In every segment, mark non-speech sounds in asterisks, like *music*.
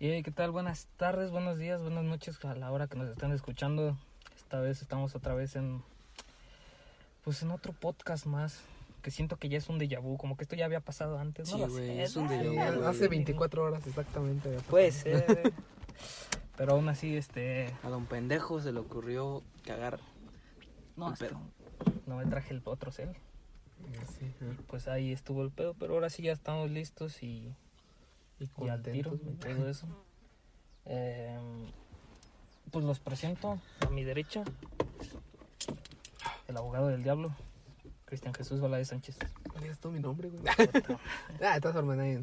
Eh, ¿Qué tal? Buenas tardes, buenos días, buenas noches a la hora que nos están escuchando. Esta vez estamos otra vez en, pues en otro podcast más, que siento que ya es un déjà vu, como que esto ya había pasado antes, ¿no? Sí, güey, es un déjà vu. Hace 24 horas exactamente. Puede ser, *laughs* pero aún así, este, A don pendejo se le ocurrió cagar. no, El pedo. no me traje el otro cel. Sí, ¿no? Pues ahí estuvo el pedo, pero ahora sí ya estamos listos y, Y y al tiro y todo eso. Eh, pues los presento a mi derecha, el abogado del diablo, Cristian Jesús Valadez Sánchez. ¿Cuál es todo mi nombre, güey? *laughs* *laughs* Ah, de todas formas, nadie.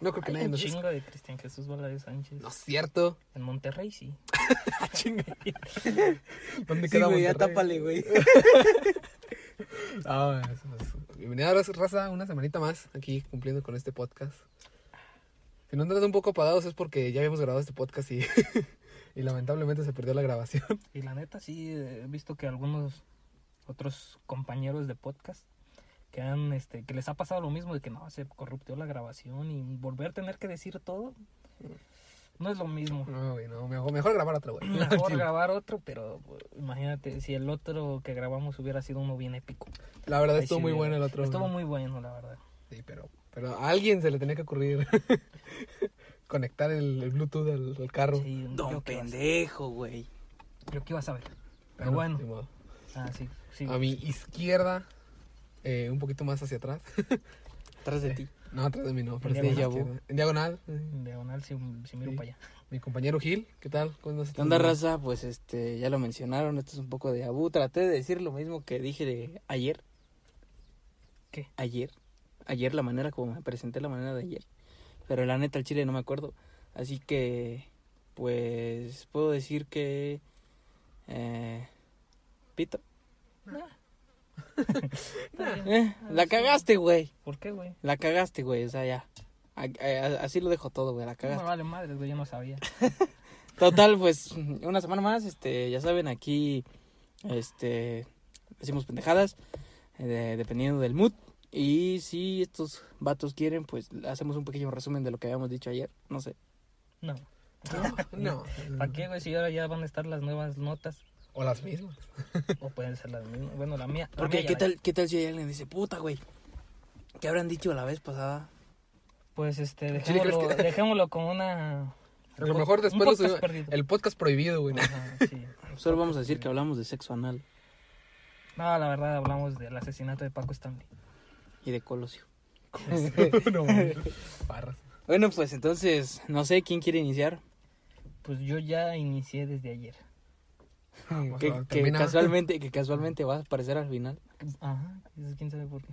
No creo que Hay nadie un nos chingo de Cristian Jesús Valadez Sánchez. No es cierto. En Monterrey sí. *laughs* Ah, chinga. ¿Dónde Sí, queda güey, ya Monterrey? tápale, güey. Ah, eso es- Bienvenida, raza, una semanita más aquí cumpliendo con este podcast. Si no andan un poco apagados es porque ya habíamos grabado este podcast y, *laughs* y lamentablemente se perdió la grabación. Y la neta sí he visto que algunos otros compañeros de podcast que han este que les ha pasado lo mismo de que no se corruptió la grabación y volver a tener que decir todo no es lo mismo. No, mejor, mejor grabar otro, güey. Mejor *laughs* Sí. grabar otro, pero pues, imagínate si el otro que grabamos hubiera sido uno bien épico. La verdad estuvo sí muy bueno el otro. Estuvo güey. muy bueno, la verdad. Sí, pero, pero a alguien se le tenía que ocurrir *laughs* conectar el, el Bluetooth al, al carro. Sí, Don ibas- pendejo, güey. Yo que iba a saber. Pero bueno. Ah, sí, sí. A mi izquierda, eh, un poquito más hacia atrás. *laughs* Atrás de ti. No, atrás de mí no, pero En diagonal. En diagonal. eh, En diagonal si, si miro Sí. para allá. Mi compañero Gil, ¿qué tal? ¿Cómo estás? ¿Qué onda, raza? Pues este, ya lo mencionaron, esto es un poco de abu. Traté de decir lo mismo que dije de ayer. ¿Qué? Ayer. Ayer, la manera como me presenté, la manera de ayer. Pero la neta, el chile no me acuerdo. Así que, pues, puedo decir que. Eh, Pito. *laughs* Eh, la cagaste, güey. ¿Por qué, güey? La cagaste, güey. O sea, ya. A- a- así lo dejo todo, güey. La No me cagaste. vale madre, güey, yo no sabía. *laughs* Total, pues una semana más, este, ya saben, aquí, este, decimos pendejadas, eh, de- dependiendo del mood. Y si estos vatos quieren, pues hacemos un pequeño resumen de lo que habíamos dicho ayer. No sé. No. No. *laughs* ¿Para qué, güey? Si ahora ya van a estar las nuevas notas. O las mismas. *laughs* O pueden ser las mismas. Bueno, la mía. la Porque, mía ¿qué la- tal, ¿qué tal si alguien dice, puta, güey? ¿Qué habrán dicho la vez pasada? Pues este, Chile, ¿crees dejémoslo, que- dejémoslo como una. A lo mejor después lo subimos-. El podcast prohibido, güey. Ajá, sí. *laughs* Solo vamos a decir que hablamos de sexo anal No, la verdad hablamos del asesinato de Paco Stanley. Y de colosio. *laughs* no, güey. Barras. Bueno, pues entonces, no sé quién quiere iniciar. Pues yo ya inicié desde ayer. Vamos Que, a que casualmente, que casualmente va a aparecer al final. Ajá, eso quién sabe por qué.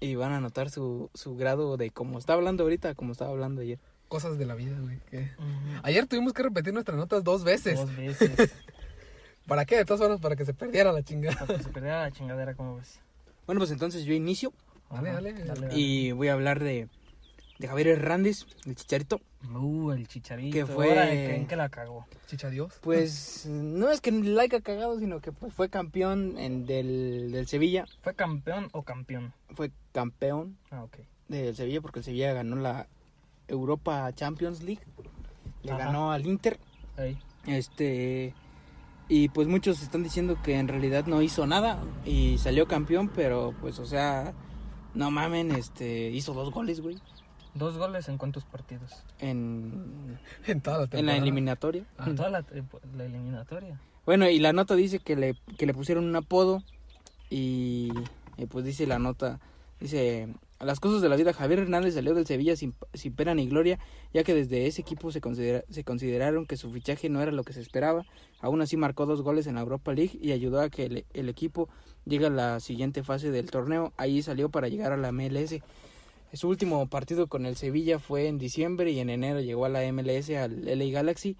Y van a notar su, su grado de cómo está hablando ahorita, como estaba hablando ayer. Cosas de la vida, güey. Ayer tuvimos que repetir nuestras notas dos veces. Dos veces. *laughs* ¿Para qué? De todas formas, para que se perdiera la chingada. Para que se perdiera la chingadera, como ves. Bueno, pues entonces yo inicio Dale, dale. y voy a hablar de, de Javier Hernández, el chicharito. Uh, el chicharito. Que fue- creen que la cagó. Chicha Dios. Pues *laughs* no es que la haya cagado, sino que pues, fue campeón en, del, del Sevilla. ¿Fue campeón o campeón? Fue campeón Ah, ok. del Sevilla porque el Sevilla ganó la Europa Champions League. Le Ajá. ganó al Inter. Ahí. Este. Y pues muchos están diciendo que en realidad no hizo nada y salió campeón, pero pues, o sea, no mamen, este, hizo dos goles, güey, Dos goles en cuántos partidos. en, En toda la en la temporada. eliminatoria. En toda la, eh, la eliminatoria. Bueno, y la nota dice que le, que le pusieron un apodo y, y, pues dice la nota, dice, las cosas de la vida, Javier Hernández salió del Sevilla sin, sin pena ni gloria, ya que desde ese equipo se, considera, se consideraron que su fichaje no era lo que se esperaba, aún así marcó dos goles en la Europa League y ayudó a que el, el equipo llegue a la siguiente fase del torneo, ahí salió para llegar a la MLS. Su último partido con el Sevilla fue en diciembre y en enero llegó a la MLS al LA Galaxy.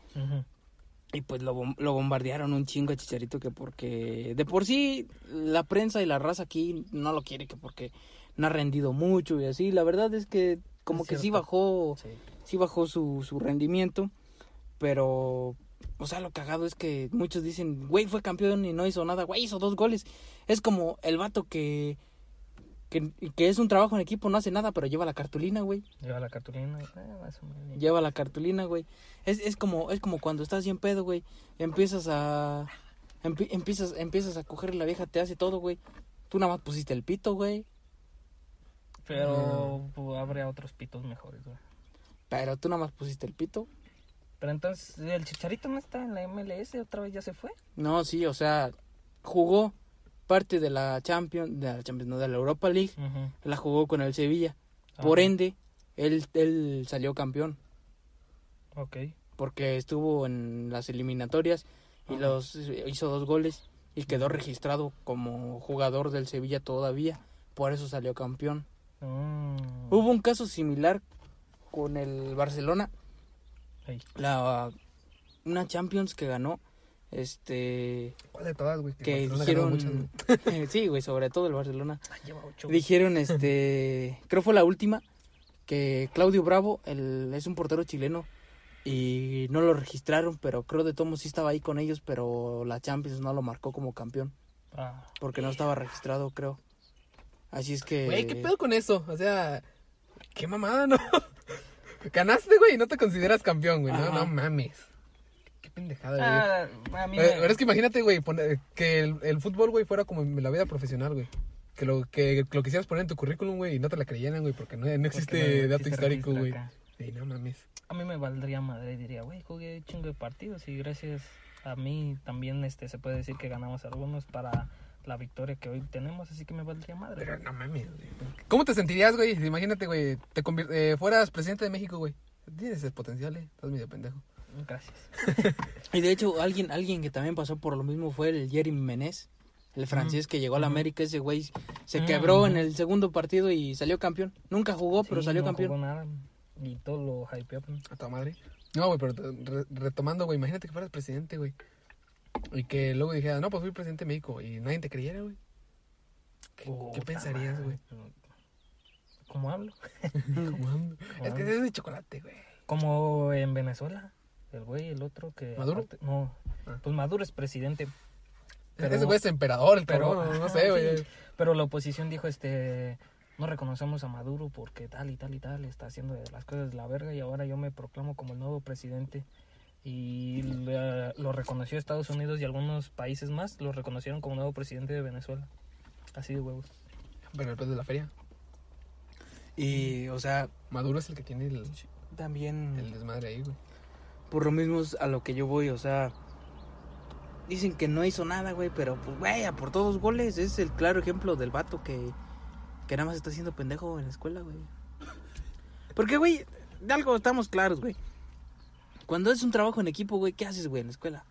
Y pues lo, lo bombardearon un chingo a Chicharito que porque de por sí la prensa y la raza aquí no lo quiere que porque no ha rendido mucho y así. La verdad es que como Es que sí bajó, Sí. sí bajó su, su rendimiento, pero o sea, lo cagado es que muchos dicen, güey, fue campeón y no hizo nada, güey, hizo dos goles. Es como el vato que que, que es un trabajo en equipo, no hace nada, pero lleva la cartulina, güey. Lleva la cartulina. eh. Lleva la cartulina, güey. Es, es como es como cuando estás bien pedo, güey. Empiezas a empie- empiezas empiezas a coger la vieja, te hace todo, güey. Tú nada más pusiste el pito, güey. Pero pues, habría otros pitos mejores, güey. Pero tú nada más pusiste el pito. Pero entonces, ¿el Chicharito no está en la MLS? ¿Otra vez ya se fue? No, sí, o sea, jugó parte de la Champions, de la Champions, no, de la Europa League. La jugó con el Sevilla. Por Ajá. ende, él, él salió campeón. Ok. Porque estuvo en las eliminatorias y los hizo dos goles y quedó registrado como jugador del Sevilla todavía. Por eso salió campeón. Mm. Hubo un caso similar con el Barcelona. La, una Champions que ganó. Este. ¿Cuál de todas, güey? Que muchas, dijeron. *laughs* sí, güey, sobre todo el Barcelona. Ay, lleva ocho. Dijeron, *laughs* este. Creo fue la última. Que Claudio Bravo el, es un portero chileno. Y no lo registraron, pero creo de todos sí estaba ahí con ellos. Pero la Champions no lo marcó como campeón. Ah, Porque no estaba registrado, creo. Así es que. Güey, ¿qué pedo con eso? O sea, qué mamada, ¿no? *laughs* Ganaste, güey, y no te consideras campeón, güey. No, no mames. Qué pendejada, güey. Ah, a mí Eh, me- Pero es que imagínate, güey, que el, el fútbol, güey, fuera como la vida profesional, güey. Que lo, que lo quisieras poner en tu currículum, güey, y no te la creyeran, güey, porque no, no porque existe no dato histórico, güey. Sí, no mames. A mí me valdría madre, diría, güey, jugué chingo de partidos y gracias a mí también este se puede decir que ganamos algunos para la victoria que hoy tenemos, así que me valdría madre. Pero no mames, güey. ¿Cómo te sentirías, güey? si Imagínate, güey, te eh, fueras presidente de México, güey. Tienes el potencial, eh. Estás medio pendejo. Gracias. *laughs* Y de hecho, alguien, alguien que también pasó por lo mismo fue el Jeremy Menez, el francés que llegó a la. América. Ese güey se Mm, quebró en el segundo partido y salió campeón. Nunca jugó, pero salió no campeón. jugó nada y todo lo hypeó. A tu madre. No, güey, pero te- re- retomando, güey, imagínate que fueras presidente, güey. Y que luego dijera, no, pues fui presidente de México y nadie te creyera, güey. ¿Qué, pensarías, güey? ¿Cómo hablo? *laughs* ¿Cómo ando? Es que es de chocolate, güey. Como en Venezuela, el güey, el otro que... ¿Maduro? aparte- no, Ah. pues Maduro es presidente. Pero- Ese güey es emperador, el pero, no *laughs* sé, güey. sí. Pero la oposición dijo, este, no reconocemos a Maduro porque tal y tal y tal está haciendo las cosas de la verga y ahora yo me proclamo como el nuevo presidente. Y le- lo reconoció Estados Unidos y algunos países más lo reconocieron como nuevo presidente de Venezuela. Así de huevos. Pero el pez de la feria. Y, o sea, Maduro es el que tiene el, también el desmadre ahí, güey. por lo mismo es a lo que yo voy, o sea, dicen que no hizo nada, güey, pero pues, güey, a por todos goles, es el claro ejemplo del vato que, que nada más está haciendo pendejo en la escuela, güey. Porque, güey, de algo estamos claros, güey. Cuando es un trabajo en equipo, güey, ¿qué haces, güey, en la escuela?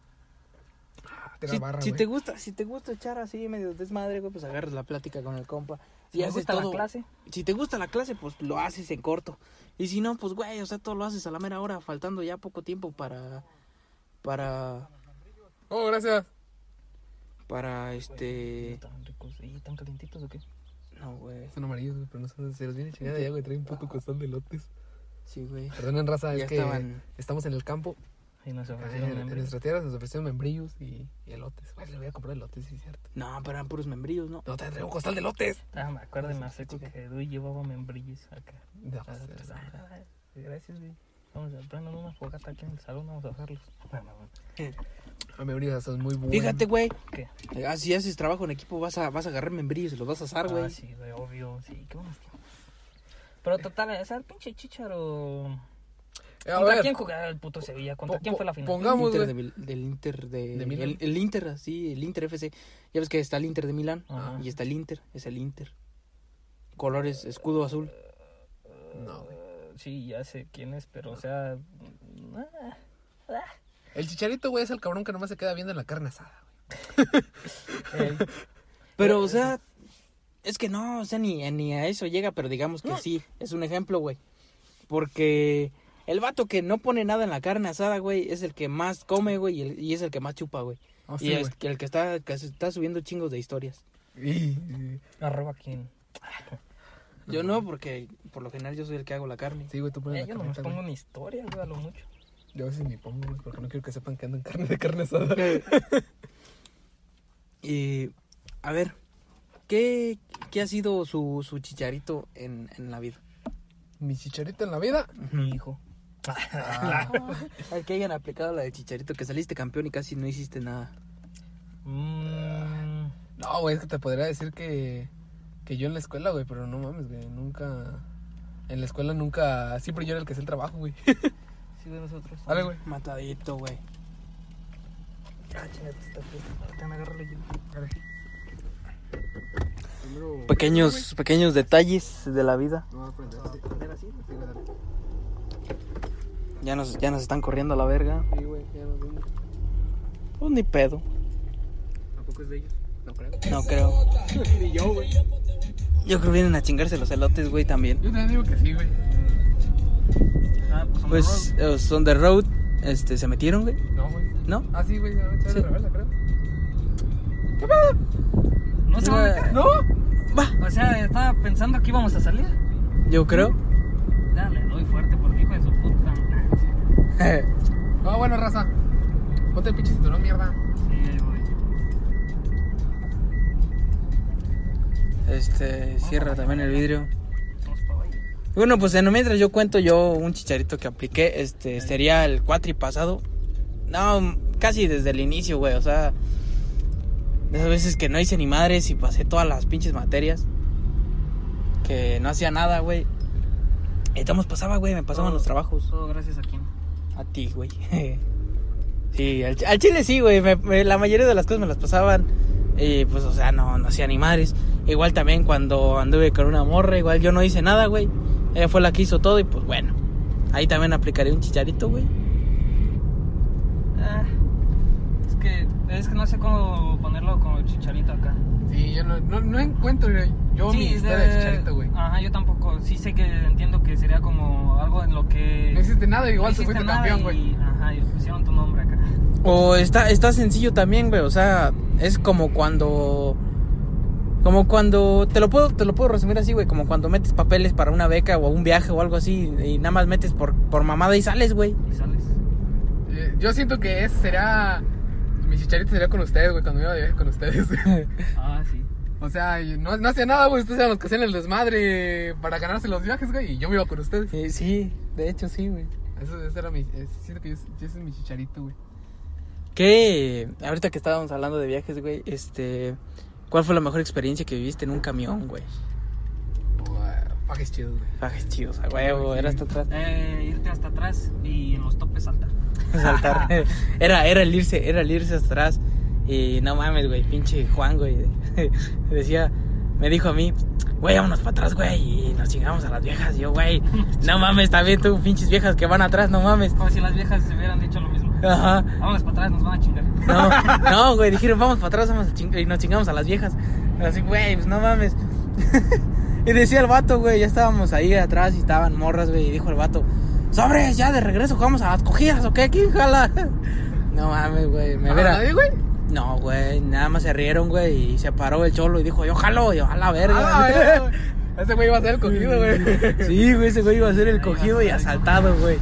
Ah, tira Si, barra, si güey. te gusta, si te gusta echar así medio desmadre, güey, pues agarras la plática con el compa. Si haces gusta la clase, Si te gusta la clase, pues lo haces en corto. Y si no, pues güey, o sea, todo lo haces a la mera hora, faltando ya poco tiempo para para Oh, gracias. para este ¿Están ricos y tan calientitos o qué? no, güey. Son amarillos, güey, pero no son, se los viene chingada ya, güey. Trae un puto costal de lotes. Sí, güey. Perdonen, raza, Ya es que estaban- estamos en el campo. Y nos En, ofrecieron en membrillos. nuestra tierra nos ofrecieron membrillos y, y elotes. Güey, le voy a comprar elotes, sí, es cierto. No, pero eran puros membrillos, ¿no? No, te traigo un costal de elotes. Ah, me acuerdo en la seco que Edu llevaba membrillos acá. No, Ah, pues, pues, ah, Gracias, güey. Vamos a prender una fogata aquí en el salón, vamos a hacerlos. Bueno, *laughs* bueno. ah, membrillos son muy buenos. Fíjate, güey. ¿Qué? ah, si haces trabajo en equipo, vas a vas a agarrar membrillos y los vas a asar, güey. Ah, sí, güey, obvio. Sí, qué buenos tiempos. Pero total, o sea, el pinche chicharo. Eh, ¿Contra ver, quién jugaba el puto Sevilla? ¿Contra Po- quién fue la final? pongamos- Inter güey. de del Inter de, ¿De Milán? el, el Inter, sí, el Inter FC. Ya ves que está el Inter de Milán Ajá. y está el Inter, es el Inter. Colores escudo azul. No, güey. Eh, Sí, ya sé quién es, pero o sea. ah, ah. El chicharito, güey, es el cabrón que nomás se queda viendo en la carne asada, Eh, *laughs* Pero, o sea, es que no, o sea, ni, ni a eso llega, pero digamos que sí, es un ejemplo, güey. Porque el vato que no pone nada en la carne asada, güey, es el que más come, güey, y, el- y es el que más chupa, güey. Ah, y es que el que está, que está subiendo chingos de historias. Y- arroba quién. Yo no, porque por lo general yo soy el que hago la carne. Sí, güey, tú pones Eh, la yo no me carnita, pongo una historia, güey, a lo mucho. Yo a veces ni pongo, güey, porque no quiero que sepan que ando en carne de carne asada. *laughs* y, a ver, ¿qué, qué ha sido su, su chicharito en, en la vida? Mi chicharito en la vida. Mi hijo. *laughs* Al que hayan aplicado la de chicharito, que saliste campeón y casi no hiciste nada. Mm, No, güey, es que te podría decir que, que yo en la escuela, güey, pero no mames, güey, nunca... En la escuela nunca... Siempre yo era el que hacía el trabajo, güey. sí, de nosotros. Dale, güey. Matadito, güey. Ah, chingate, está aquí. Ten, agárralo yo. Pequeños, pequeños detalles de la vida. Ya nos, ya nos están corriendo a la verga. Sí, güey, ya nos vimos. Pues ni pedo. ¿Tampoco es de ellos? No creo. No creo. *laughs* Ni yo, güey. Yo creo que vienen a chingarse los elotes, güey, también. Yo también digo que sí, güey. Ah, pues, Pues road. eh, on the road, este, se metieron, güey. No, güey. ¿No? Ah, sí, güey, ya Sí. se revela, creo. No se va a meter. ¿No? Va. O sea, estaba pensando que íbamos a salir. Yo creo. Ya le doy fuerte porque hijo de su puta. madre. *laughs* No, bueno, raza. Ponte el pinche cinturón, mierda. Sí, güey. Este, cierra también el vidrio. Vamos para ahí. Bueno, pues en mientras yo cuento yo un chicharito que apliqué, este, sería el cuatri pasado. No, casi desde el inicio, güey, o sea, de esas veces que no hice ni madres y pasé todas las pinches materias. Que no hacía nada, güey. Y todos pasaba, güey, me pasaban Todo- los trabajos. Todo gracias a quién. A ti, güey. *laughs* Sí, al, al chile sí, güey. me- me- la mayoría de las cosas me las pasaban. Y pues, o sea, no, no hacía ni madres. Igual también cuando anduve con una morra, igual yo no hice nada, güey. Ella fue la que hizo todo y pues bueno. Ahí también aplicaré un chicharito, güey. Ah, es que es que no sé cómo ponerlo como chicharito acá. Sí, yo no, no, no encuentro güey, yo mi es historia de chicharito, güey. Ajá, yo tampoco. Sí sé que entiendo que sería como algo en lo que. No hiciste nada, igual no se fuiste campeón, güey. Ajá, y pusieron tu nombre acá. O está, está sencillo también, güey. O sea, es como cuando. Como cuando. Te lo puedo, te lo puedo resumir así, güey. Como cuando metes papeles para una beca o un viaje o algo así. Y nada más metes por, por mamada y sales, güey. Y sales. Eh, Yo siento que ese será. Mi chicharito sería con ustedes, güey, cuando iba de viaje con ustedes. *laughs* Ah, sí. o sea, no, no hacía nada, güey. Ustedes eran los que hacían el desmadre para ganarse los viajes, güey. Y yo me iba con ustedes. Eh, sí, de hecho sí, güey. Eso, ese era mi. eh, siento que yo- ese es mi chicharito, güey. ¿Qué? Ahorita que estábamos hablando de viajes, güey, este... ¿Cuál fue la mejor experiencia que viviste en un camión, güey? Fajes chidos, güey. Viajes chidos, a huevo, era hasta atrás. Eh, irte hasta atrás y en los topes *laughs* saltar. Saltar. *laughs* Era, era el irse, era el irse hasta atrás. Y no mames, güey, pinche Juan, güey. *laughs* Decía, me dijo a mí, güey, vámonos para atrás, güey. Y nos chingamos a las viejas. Y yo, güey, no mames, también tú, pinches viejas que van atrás, no mames. Como si las viejas se hubieran dicho lo mismo. Ajá. Vámonos para atrás, nos van a chingar. No, no, güey, dijeron, vamos para atrás, vamos a ching- y nos chingamos a las viejas. Así, güey, pues no mames. Y decía el vato, güey, ya estábamos ahí atrás y estaban morras, güey, y dijo el vato, sobres, ya de regreso, jugamos a las cogidas, ¿o qué? ¿Quién jala? *laughs* no mames, güey, me ¿Ah, verá. nadie, güey? No, güey, nada más se rieron, güey, y se paró el cholo y dijo, yo jalo, yo a la verga. Ah, *laughs* güey. Ese güey iba a ser el cogido, güey. sí, güey, ese güey iba a ser el cogido y asaltado, güey.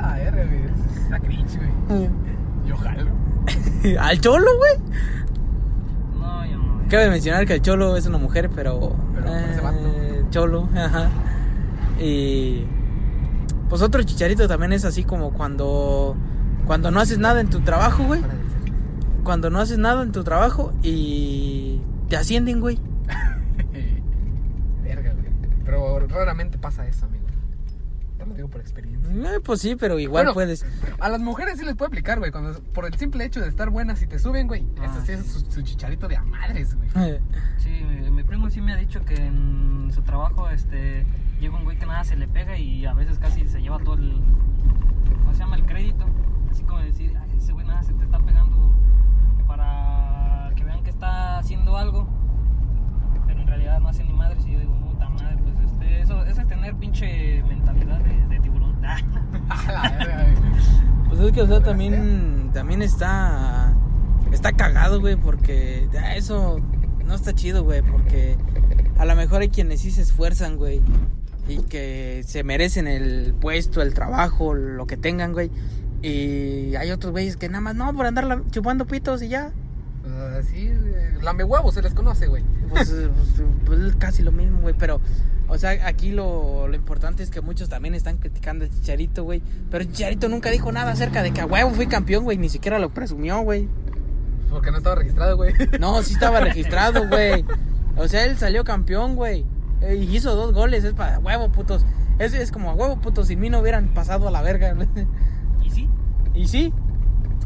Ah, R, güey. Está cringe, güey. Yo jalo. *laughs* ¿Al cholo, güey? No, yo no. Cabe mencionar que el Cholo es una mujer, pero. Pero eh, Cholo, ajá. Y. Pues otro chicharito también es así como cuando. Cuando no haces nada en tu trabajo, güey. Cuando no haces nada en tu trabajo y. Te ascienden, güey. *laughs* Verga, güey. Pero raramente pasa eso, amigo. Lo digo por experiencia. Eh, pues sí, pero igual Bueno, puedes. A las mujeres sí les puede aplicar, güey. Cuando, por el simple hecho de estar buenas y te suben, güey. Ah, Eso sí es su, su chicharito de a madres, güey. *laughs* Sí, mi, mi primo sí me ha dicho que en su trabajo este llega un güey que nada se le pega y a veces casi se lleva todo el ¿cómo se llama? el crédito. Así como decir, "Ay, ese güey nada se te está pegando para que vean que está haciendo algo. Pero en realidad no hace ni madres y yo digo, eso, eso es tener pinche mentalidad de, de tiburón. *laughs* Pues es que, o sea, también, también está, está cagado, güey, porque ah, eso no está chido, güey, porque a lo mejor hay quienes sí se esfuerzan, güey, y que se merecen el puesto, el trabajo, lo que tengan, güey, y hay otros güeyes que nada más, no, por andar chupando pitos y ya, Ah, sí, eh, lame huevos se les conoce, güey. Pues, eh, pues, pues, es casi lo mismo, güey. Pero, o sea, aquí lo, lo importante es que muchos también están criticando a Chicharito, güey. Pero Chicharito nunca dijo nada acerca de que a huevo fui campeón, güey. Ni siquiera lo presumió, güey. Porque no estaba registrado, güey. *laughs* No, sí estaba *laughs* registrado, güey. O sea, él salió campeón, güey. Eh, Y hizo dos goles, es para huevo, putos. Es, es como a huevo, putos. Sin mí no hubieran pasado a la verga. Y sí, Y sí,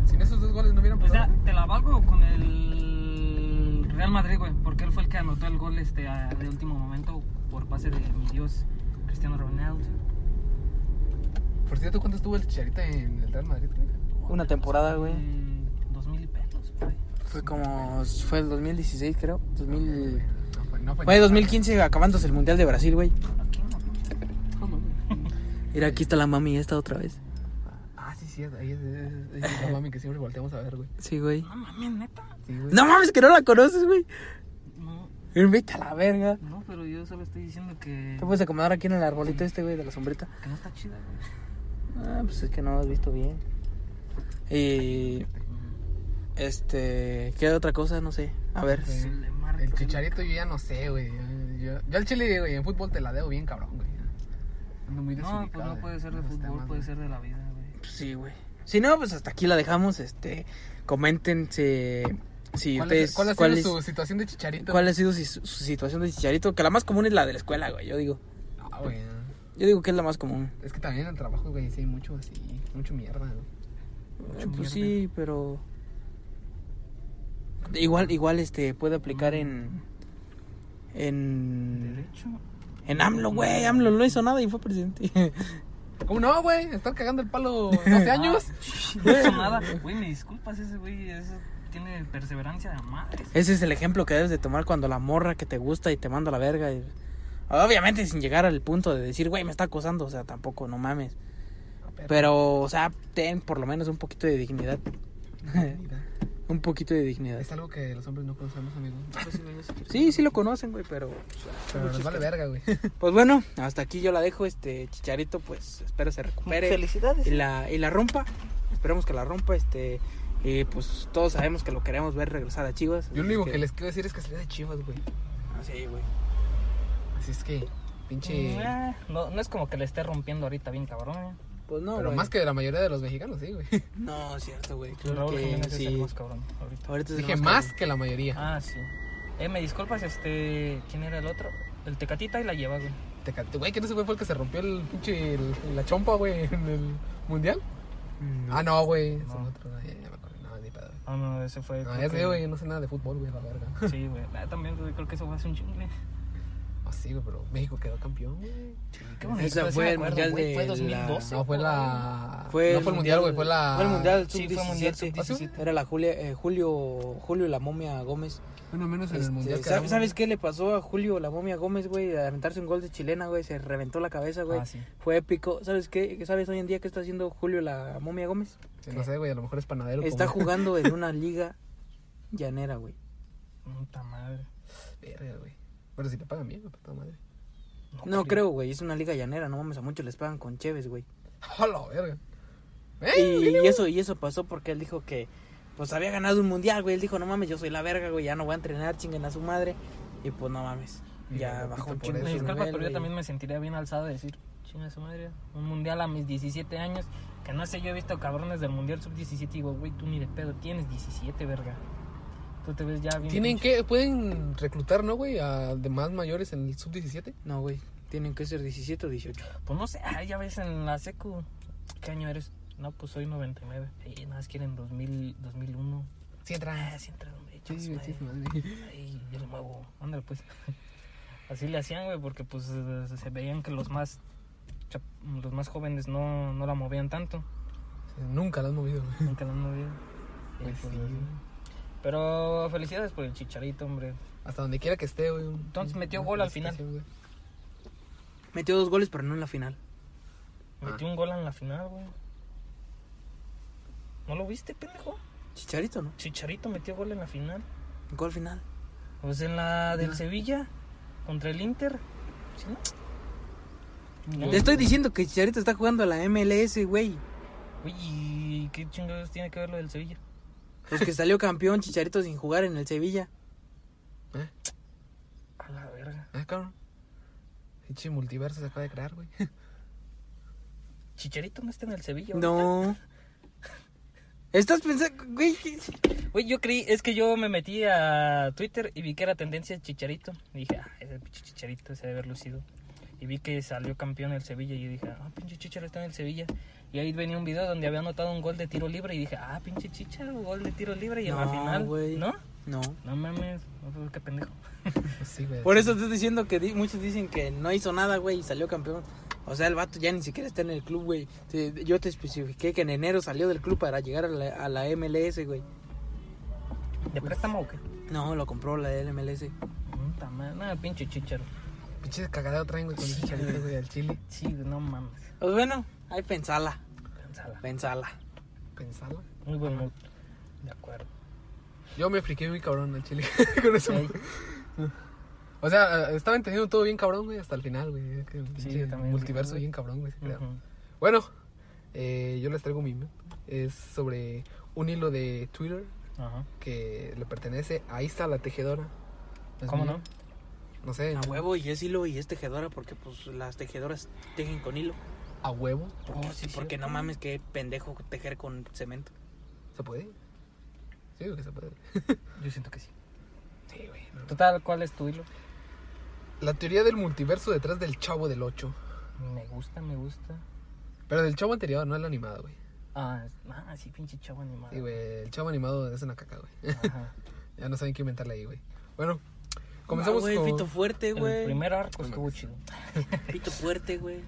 Sin esos dos goles no hubieran o sea, pasado. te la valgo con el Real Madrid, güey, porque él fue el que anotó el gol este a- de último momento por pase de mi dios Cristiano Ronaldo. Por cierto, ¿cuánto estuvo el Chicharito en el Real Madrid, güey? una temporada, güey. Mm, Dos mil y pesos, güey. Fue como. Fue el 2016, creo. 2000. No fue, no fue. Fue 2015 acabándose el Mundial de Brasil, güey. Aquí no. *laughs* Mira, aquí está la mami esta otra vez. Sí, ahí es, es, es, es la mami que siempre volteamos a ver, güey. Sí, güey. No mames, neta. Sí, güey. No mames, que no la conoces, güey. No, Vete a la verga. no, pero yo solo estoy diciendo que, Te puedes acomodar aquí en el arbolito este, güey, de la sombrita. que no está chida, güey. Ah, pues es que no has visto bien. Y. Este. ¿Qué otra cosa? No sé. A ver. Marca El Chicharito yo ya no sé, güey. Yo, yo al Chile, güey, en fútbol te la debo bien, cabrón, güey. Ando muy No, pues no de- puede ser de fútbol, temas, puede güey. ser de la vida. Pues sí, güey. Si no, pues hasta aquí la dejamos. Este. Comenten si. Si ¿Cuál, ustedes. es, ¿Cuál ha cuál sido es- su situación de Chicharito? ¿Cuál ha sido su, su situación de chicharito? Que la más común es la de la escuela, güey. Yo digo. Ah, güey. Yo digo que es la más común. Es que también en el trabajo, güey, sí hay mucho así, mucho mierda, güey. Eh, pues sí, pero. Igual, igual este puede aplicar en. En. Derecho. En AMLO, güey. AMLO no hizo nada y fue presidente. *laughs* ¿Cómo no, güey? Estar cagando el palo *laughs* 12 años. Ah, no hizo nada. Güey, me disculpas, ese güey ese tiene perseverancia de madres. Ese es el ejemplo que debes de tomar cuando la morra que te gusta y te manda a la verga. y- Obviamente sin llegar al punto de decir, güey, me está acosando. O sea, tampoco, no mames. Pero, o sea, ten por lo menos un poquito de dignidad. Un poquito de dignidad. Es algo que los hombres no conocemos, amigos. Sí, sí lo conocen, güey, pero... Pero nos vale verga, güey. *laughs* Pues bueno, hasta aquí yo la dejo. Este Chicharito, pues espero se recupere. Felicidades. y la, y la rompa. Esperemos que la rompa. Este, y pues todos sabemos que lo queremos ver regresar a Chivas. Yo lo único así que les quiero decir es que salía de chivas, güey. Ah, sí, güey. Así es que, pinche. Eh, no, no es como que le esté rompiendo ahorita bien cabrón. Pues no, Pero güey. más que la mayoría de los mexicanos, sí, güey. *laughs* No, cierto, güey. Creo Raúl que Jiménez es el sí. más cabrón ahorita. Ahorita es el Dije más que la mayoría. Ah, sí. Eh, me disculpas, este. ¿Quién era el otro? El Tecatita y la lleva, güey. Te ca- Güey, ¿quién ese güey fue el que se rompió el pinche. el- la chompa, güey, en el mundial? Mm, Ah, no, güey. Es No. el otro. Ya, ya me acuerdo. No, ni pedo. Ah, no, ese fue. No, ya que- güey. yo No sé nada de fútbol, güey, la verga. Sí, güey. Ah, también, güey, creo que eso fue hace un chingle. Ah, sí, güey, pero México quedó campeón, güey. Qué bonito, Ese sí fue el mundial de Fue la- 2012. No, fue la. Fue no fue el mundial, güey, fue la. Fue el mundial Sí, fue mundial 17. sub-17. Era la Julia, eh, Julio, Julio la momia Gómez. Bueno, menos en el Este, mundial. ¿sabes, quedamos. ¿Sabes qué le pasó a Julio la momia Gómez, güey? De aventarse un gol de chilena, güey. Se reventó la cabeza, güey. Ah. Fue épico. ¿Sabes qué? ¿Sabes hoy en día qué está haciendo Julio la momia Gómez? Sí, no sé, güey, a lo mejor es panadero. Está jugando en *laughs* una liga llanera, güey. Puta madre. Verga, güey. Pero si te pagan bien, puta madre. No creo, güey. Es una liga llanera. No mames, a muchos les pagan con cheves, güey. *laughs* ¡Hola, verga! Y, ¡Eh! y eso y eso pasó porque él dijo que pues había ganado un mundial, güey. Él dijo, no mames, yo soy la verga, güey. Ya no voy a entrenar, chinguen a su madre. Y pues no mames. Y Ya bajó un chingo disculpas, nivel, pero yo también me sentiría bien alzado de decir, chinga su madre, un mundial a mis 17 años. Que no sé, yo he visto cabrones del mundial sub-17 y digo, güey, tú ni de pedo, tienes 17, verga. Tú te ves ya bien. Tienen pinche- que, pueden reclutar, ¿no, güey? A demás mayores en el sub-17. No, güey. Tienen que ser 17 o 18. Pues no sé, ah, ya ves en la secu. ¿Qué año eres? No, pues soy 99. Sí, nada más quieren 2000, 2001. Sí, Ah, entra. sí, entra, hombre, Sí, sí, madre. sí, madre. Ay, yo le muevo. Ándale, pues. *laughs* Así le hacían, güey, porque pues se veían que los más los más jóvenes no, no la movían tanto. Nunca la han movido, güey. Nunca la han movido. Y, Pues pues, sí. Pero felicidades por el chicharito, hombre. Hasta donde quiera que esté, güey. Entonces, metió gol al final. güey. Metió dos goles, pero no en la final. Metió un gol en la final, güey. ¿No lo viste, pendejo? Chicharito, ¿no? Chicharito metió gol en la final. Gol final. Pues en la del Ah. Sevilla contra el Inter. ¿Sí, no? No. Te estoy diciendo que Chicharito está jugando a la MLS, güey. Uy, ¿y qué chingados tiene que ver lo del Sevilla? Pues que salió campeón Chicharito sin jugar en el Sevilla. ¿Eh? A la verga. Ah, cabrón. Pinche multiverso se acaba de crear, güey. *laughs* Chicharito no está en el Sevilla. No. Estás pensando, güey. Güey, yo creí, es que yo me metí a Twitter y vi que era tendencia Chicharito. Y dije, ah, ese pinche Chicharito se debe haber lucido. Y vi que salió campeón el Sevilla y yo dije, ah, pinche Chicharo está en el Sevilla. Y ahí venía un video donde había anotado un gol de tiro libre y dije, ah, pinche Chicharo, gol de tiro libre. Y No, al final. ¿no? No. No mames, qué pendejo. Pues *laughs* sí, güey. Por eso estoy diciendo que di- muchos dicen que no hizo nada, güey, y salió campeón. O sea, el vato ya ni siquiera está en el club, güey. Yo te especifiqué que en enero salió del club para llegar a la, a la MLS, güey. ¿De préstamo o qué? No, lo compró la MLS. Puta madre, pinche Chicharo. Pinche cagadero traen, güey, con el chicharito, güey, al chile. Sí, no mames. Pues bueno, ahí pensala, Pensala. pensala. Pensarlo. Muy buen mood. De acuerdo. Yo me friqué muy cabrón al chile. *laughs* con eso. Sí. O sea, estaba entendiendo todo bien cabrón, güey, hasta el final, güey. Sí, también, multiverso bien cabrón, güey. creo. Ujú. Bueno, eh, yo les traigo mi meme. Es sobre un hilo de Twitter que le pertenece a Isa la tejedora. Es ¿Cómo mío. no? No sé. A huevo y es hilo y es tejedora porque pues las tejedoras tejen con hilo. A huevo. Oh, sí, porque no mames qué pendejo tejer con cemento. ¿Se puede? Sí, que se puede. *laughs* Yo siento que sí. Sí, güey. no. Total, ¿cuál es tu hilo? La teoría del multiverso detrás del chavo del 8. Me gusta, me gusta. Pero del chavo anterior, no el animado, güey. Ah, ah, sí, pinche chavo animado. Sí, güey. El chavo animado es una caca, güey. Ajá. *laughs* ya no saben qué inventarle ahí, güey. Bueno, comenzamos Ah, güey, con... Fito fuerte, El güey. primer arco No estuvo chido. *laughs* Fito fuerte, güey.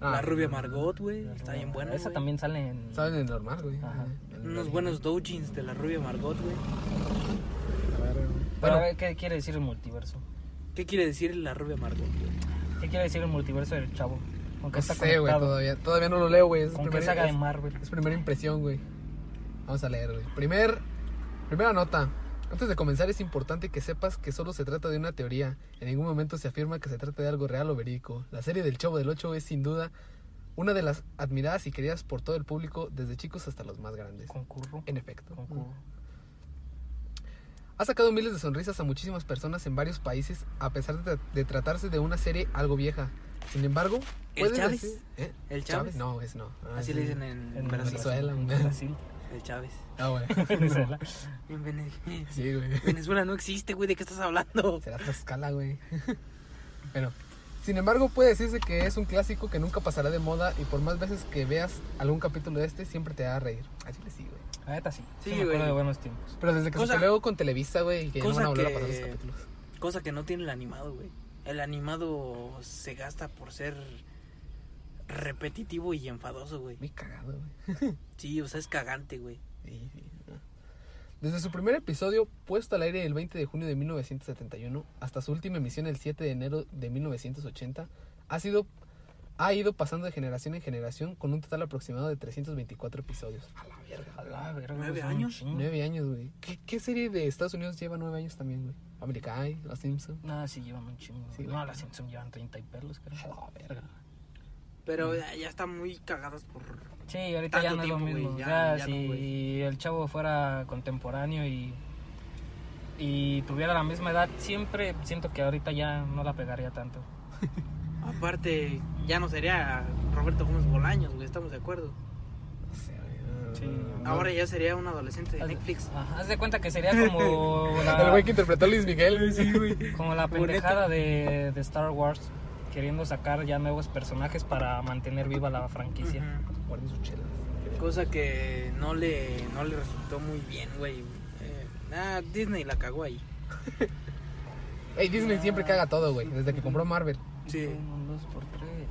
Ah, la rubia Margot, güey. Está bien buena, Esa güey. también sale en. Saben el normal, güey. Ajá. En el Unos buenos doujins de la rubia Margot, güey. A ver, güey. Pero Bueno, a ver, ¿qué quiere decir el multiverso? ¿Qué quiere decir la rubia Margot, güey? ¿Qué quiere decir el multiverso del chavo? Aunque no está sé, güey, todavía. Todavía no lo leo, güey. Es, Con qué primera- saga de es- Marvel. es primera impresión, güey. Vamos a leer, güey. Primer, primera nota. Antes de comenzar es importante que sepas que solo se trata de una teoría. En ningún momento se afirma que se trata de algo real o verídico. La serie del Chavo del 8 es sin duda una de las admiradas y queridas por todo el público, desde chicos hasta los más grandes. Concurro. En efecto. Concurro. Ha sacado miles de sonrisas a muchísimas personas en varios países, a pesar de, tra- de tratarse de una serie algo vieja. Sin embargo, ¿El Chávez? decir- ¿Eh? ¿El Chávez? No, es no. Ah, Así sí. le dicen en, En Brasil. Venezuela, En. Brasil. El Chávez. Ah, güey. *laughs* Venezuela. En Vene- Sí, güey. Venezuela no existe, güey. ¿De qué estás hablando? Será Tlaxcala, güey. bueno, sin embargo, puede decirse que es un clásico que nunca pasará de moda y por más veces que veas algún capítulo de este, siempre te hará reír. Así le sí, güey. La neta sí. Sí, güey. de buenos tiempos. Pero desde que Cosa- se peleó con Televisa, güey, que ya no van a volver que- a pasar esos capítulos. Cosa que no tiene el animado, güey. El animado se gasta por ser repetitivo y enfadoso, güey. Muy cagado, güey. *laughs* Sí, o sea, es cagante, güey. Sí, sí. Desde su primer episodio, puesto al aire el 20 de junio de 1971, hasta su última emisión el 7 de enero de 1980, ha sido ha ido pasando de generación en generación con un total aproximado de 324 episodios. A la verga. A la verga, ¿Nueve un años? Nueve años, güey. ¿Qué, qué serie de Estados Unidos lleva nueve años también, güey? American Eye, Los Simpsons. No, sí llevan un chingo. Sí, no, las Simpsons llevan 30 y pelos, creo. A la verga. Pero ya, ya están muy cagadas por... Sí, ahorita ya no es lo mismo. ya- ya no, si el chavo fuera contemporáneo y, y tuviera la misma edad, siempre siento que ahorita ya no la pegaría tanto. *laughs* Aparte, ya no sería Roberto Gómez Bolaños, güey. Estamos de acuerdo. Sí. Ahora ya sería un adolescente de Haz- Netflix. Ajá, haz de cuenta que sería como *laughs* El güey que interpretó a Luis Miguel. Sí, güey. como la pendejada de, de Star Wars, queriendo sacar ya nuevos personajes para mantener viva la franquicia. Guarden sus chelas. Cosa que no le, no le resultó muy bien, güey. Eh, ah, Disney la cagó ahí. *laughs* Ey, Disney siempre caga todo, güey. Desde que compró Marvel. Sí. Un, dos por tres.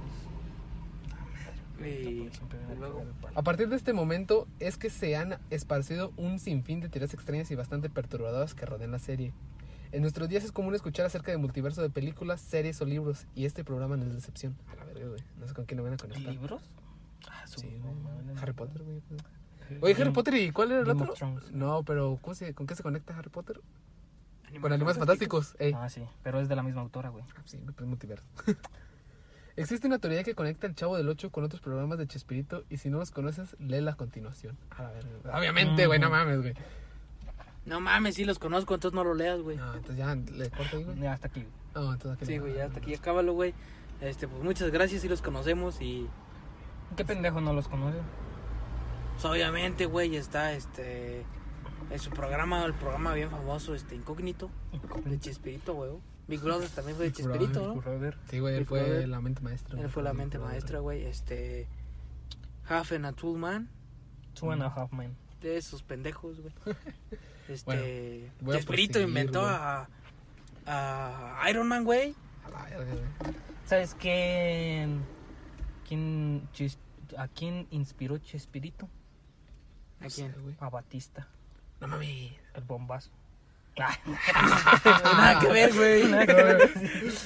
Y el palo. A partir de este momento es que se han esparcido un sinfín de teorías extrañas y bastante perturbadoras que rodean la serie. En nuestros días es común escuchar acerca del multiverso de películas, series o libros, y este programa no es la excepción. A la verga, güey. No sé con quién lo van a conectar. ¿Libros? Ah, su Sí, mamá, güey. no, Harry no. Potter, güey. Oye, Harry Potter, ¿y cuál era el Game otro? No, pero ¿cómo se, ¿con qué se conecta Harry Potter? Animales Con Animales Fantásticos. Ey. Ah, sí, pero es de la misma autora, güey. Ah, Sí, pues multiverso. *laughs* Existe una teoría que conecta el Chavo del 8 con otros programas de Chespirito y si no los conoces, léela a continuación. A la verga. Obviamente, güey, no Ujú. mames, güey. No mames, sí los conozco, entonces no lo leas, güey. No, entonces ya le corto ahí, güey. Ya hasta aquí. No, entonces aquí Sí, güey, ya hasta aquí acábalo, güey. Este, pues muchas gracias, sí los conocemos y ¿Qué pendejo no los conoce? pues, obviamente, güey, está este en su programa, el programa bien famoso, este Incógnito, de Chespirito, güey. Big Brother también fue de Chespirito, Big ¿no? Brother. Sí, güey, él fue la mente maestra. Él fue la mente maestra, güey. Este Half and a Tool Man, Two and a half men. de esos pendejos, güey. *laughs* Este Bueno, inventó a a Iron Man, güey. ¿Sabes quién? ¿Quién ¿A quién inspiró Chespirito? ¿A quién? A Batista, No mames. el bombazo. *laughs* Nada que ver, güey. *laughs*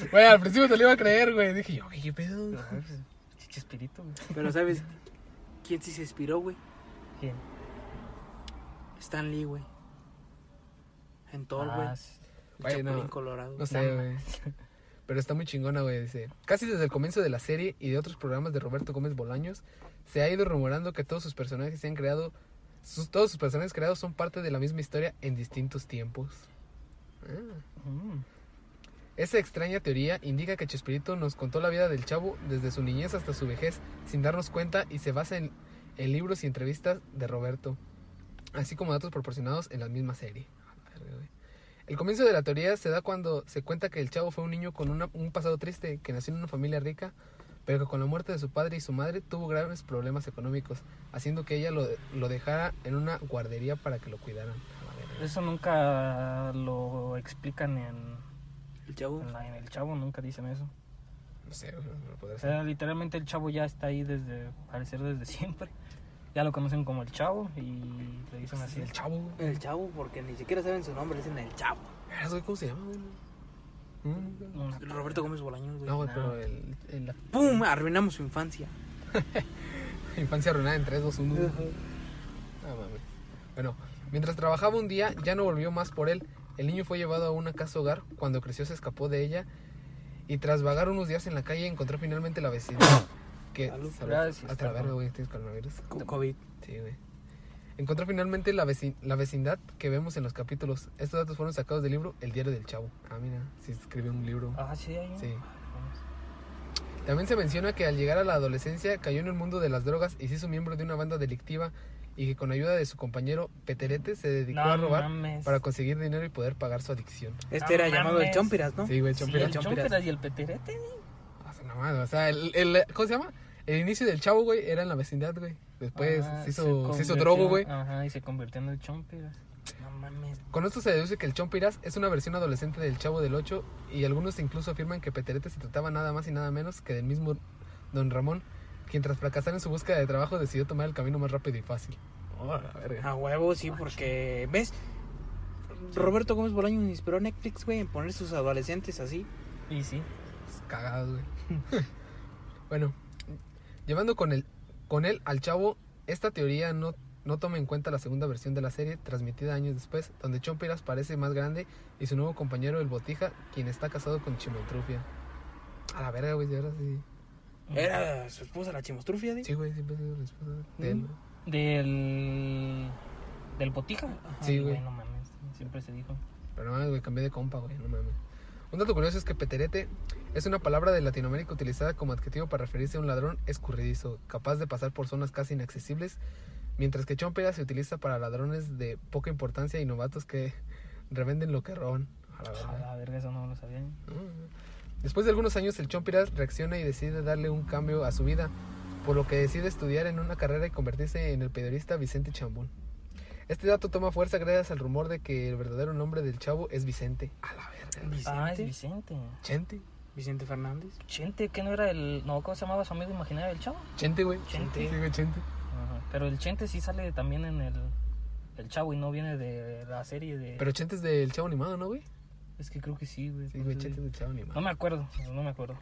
*laughs* Güey, al principio te lo iba a creer, güey. Dije yo, ¿qué pedo? Chespirito, güey. Pero ¿sabes quién sí se inspiró, güey? ¿Quién? Stan Lee, güey. En Thor, güey. Ah, Güey, no. Colorado. No sé, güey. *laughs* Pero está muy chingona, güey. Dice, casi desde el comienzo de la serie y de otros programas de Roberto Gómez Bolaños, se ha ido rumorando que todos sus personajes se han creado, sus, todos sus personajes creados son parte de la misma historia en distintos tiempos. Ah. Mm. Esa extraña teoría indica que Chespirito nos contó la vida del chavo desde su niñez hasta su vejez sin darnos cuenta y se basa en, en libros y entrevistas de Roberto, así como datos proporcionados en la misma serie. Verga, güey. El comienzo de la teoría se da cuando se cuenta que el chavo fue un niño con una- un pasado triste, que nació en una familia rica, pero que con la muerte de su padre y su madre tuvo graves problemas económicos, haciendo que ella lo, lo dejara en una guardería para que lo cuidaran. Eso nunca lo explican en, El chavo. en, la- en el chavo, nunca dicen eso. No sé, güey, no podrá O ser. sea, literalmente el chavo ya está ahí desde, parecer desde siempre. Ya lo conocen como el chavo y le dicen así. el chavo, güey. El chavo, porque ni siquiera saben su nombre, dicen el chavo. Ah, ¿Cómo se llama, güey? Mm. Una- Roberto Gómez Bolaños, güey. No, güey, No. pero el, el- la ¡Pum! Arruinamos su infancia. *laughs* infancia arruinada en 3, 2, 1. Ah, mames. Bueno, mientras trabajaba un día, ya no volvió más por él. El niño fue llevado a una casa hogar. Cuando creció, se escapó de ella. Y tras vagar unos días en la calle, encontró finalmente la vecindad. Que, Hasta la verga, güey, tienes coronavirus. COVID. Sí, güey. Encontró finalmente la, vecin- la vecindad que vemos en los capítulos. Estos datos fueron sacados del libro El diario del chavo. Ah, mira, sí escribió un libro. Ah, sí, hay un- Sí. También se menciona que al llegar a la adolescencia cayó en el mundo de las drogas y se hizo miembro de una banda delictiva y que con ayuda de su compañero Peterete se dedicó No a robar mames. para conseguir dinero y poder pagar su adicción. Este No era llamado el mames. Chompiras, ¿no? Sí, güey, Sí, Chompiras. el Chompiras. Y el Peterete. O sea, no mames, o sea, el, el- ¿cómo se llama? El inicio del chavo, güey, era en la vecindad, güey. Después Ah, se hizo, se se hizo convirtió- drogo, güey. Ajá, y se convirtió en el Chompiras. No mames. Con esto se deduce que el Chompiras es una versión adolescente del Chavo del 8 y algunos incluso afirman que Peterete se trataba nada más y nada menos que del mismo Don Ramón, quien tras fracasar en su búsqueda de trabajo decidió tomar el camino más rápido y fácil. Oh, la verga. A huevo, sí, porque, ¿ves? Roberto Gómez Bolaños inspiró a Netflix, güey, en poner sus adolescentes así. Y sí. Cagados, güey. *laughs* bueno, llevando con, el, con él al Chavo, esta teoría no, no toma en cuenta la segunda versión de la serie, transmitida años después, donde Chompiras parece más grande y su nuevo compañero, el Botija, quien está casado con Chimontrufia. A la verga, güey, de ahora sí. Era su esposa la chimostrufia, ¿sí? Sí, güey, siempre ha sido la esposa de él. Mm. Del. Del Botija. Sí, güey. No mames. Siempre se dijo. Pero no mames, güey, cambié de compa, güey, no mames. Un dato curioso es que peterete es una palabra de Latinoamérica utilizada como adjetivo para referirse a un ladrón escurridizo, capaz de pasar por zonas casi inaccesibles, mientras que chompera se utiliza para ladrones de poca importancia y novatos que revenden lo que roban. A la A verga. la verga, eso no lo sabía. Mm. Después de algunos años, el Chompiras reacciona y decide darle un cambio a su vida, por lo que decide estudiar en una carrera y convertirse en el periodista Vicente Chambón. Este dato toma fuerza gracias al rumor de que el verdadero nombre del chavo es Vicente. A la verga. Vicente. Ah, es Vicente. Chente. Vicente Fernández. Chente, que no era el. No, ¿cómo se llamaba su amigo imaginario del chavo? Chente, güey. Chente. Sí, güey, Chente. Ajá. Pero el Chente sí sale también en el. El chavo y no viene de la serie de. Pero Chente es del chavo animado, ¿no, güey? Es que creo que sí, güey. Sí, güey, Chente es del chavo animado. No me acuerdo, no me acuerdo.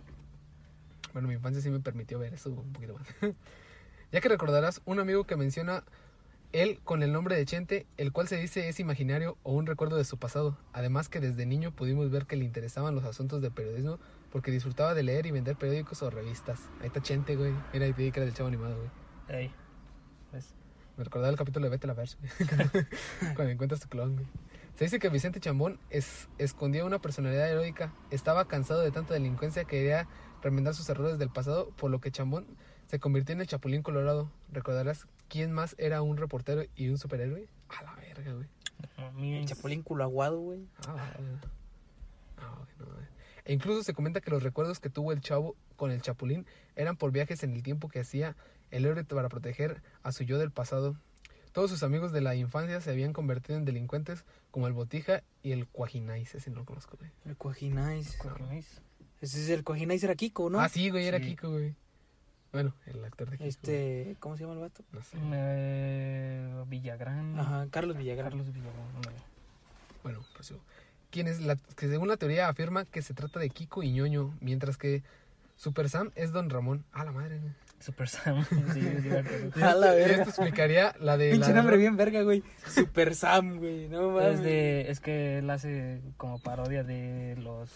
Bueno, mi infancia sí me permitió ver eso un poquito más. *laughs* ya que recordarás un amigo que menciona él con el nombre de Chente, el cual se dice es imaginario o un recuerdo de su pasado. Además que desde niño pudimos ver que le interesaban los asuntos del periodismo porque disfrutaba de leer y vender periódicos o revistas. Ahí está Chente, güey. Mira, ahí dije que era del chavo animado, güey. Ey. Pues, Me recordaba el capítulo de Vete la güey. *laughs* Cuando encuentras tu clon, güey. Se dice que Vicente Chambón es, escondía una personalidad heroica. Estaba cansado de tanta delincuencia que quería remendar sus errores del pasado, por lo que Chambón se convirtió en el Chapulín Colorado. ¿Recordarás quién más era un reportero y un superhéroe? A la verga, güey. El chapulín culo aguado, güey. Ah. Ah, bueno, eh. E incluso se comenta que los recuerdos que tuvo el chavo con el chapulín eran por viajes en el tiempo que hacía el héroe para proteger a su yo del pasado. Todos sus amigos de la infancia se habían convertido en delincuentes como el Botija y el Cuajinais. Ese no lo conozco, güey. El Cuajinais. Cuajinais. Ese es el Cuajinais era Kiko, ¿no? Ah, sí, güey, era Sí. Kiko, güey. Bueno, el actor de Kiko. Este, ¿cómo se llama el vato? No sé. Eh, Villagrán. Ajá, Carlos Villagrán. Carlos Villagrán. Bueno, pues yo. Quien es la, que según la teoría afirma que se trata de Kiko y Ñoño, mientras que Super Sam es Don Ramón. Ah, la madre, güey. Super Sam. *laughs* sí. Y *laughs* A la verga. esto explicaría la de. Pinche la- nombre bien verga, güey. Super Sam, güey. No mames. Es, de, es que él hace como parodia de los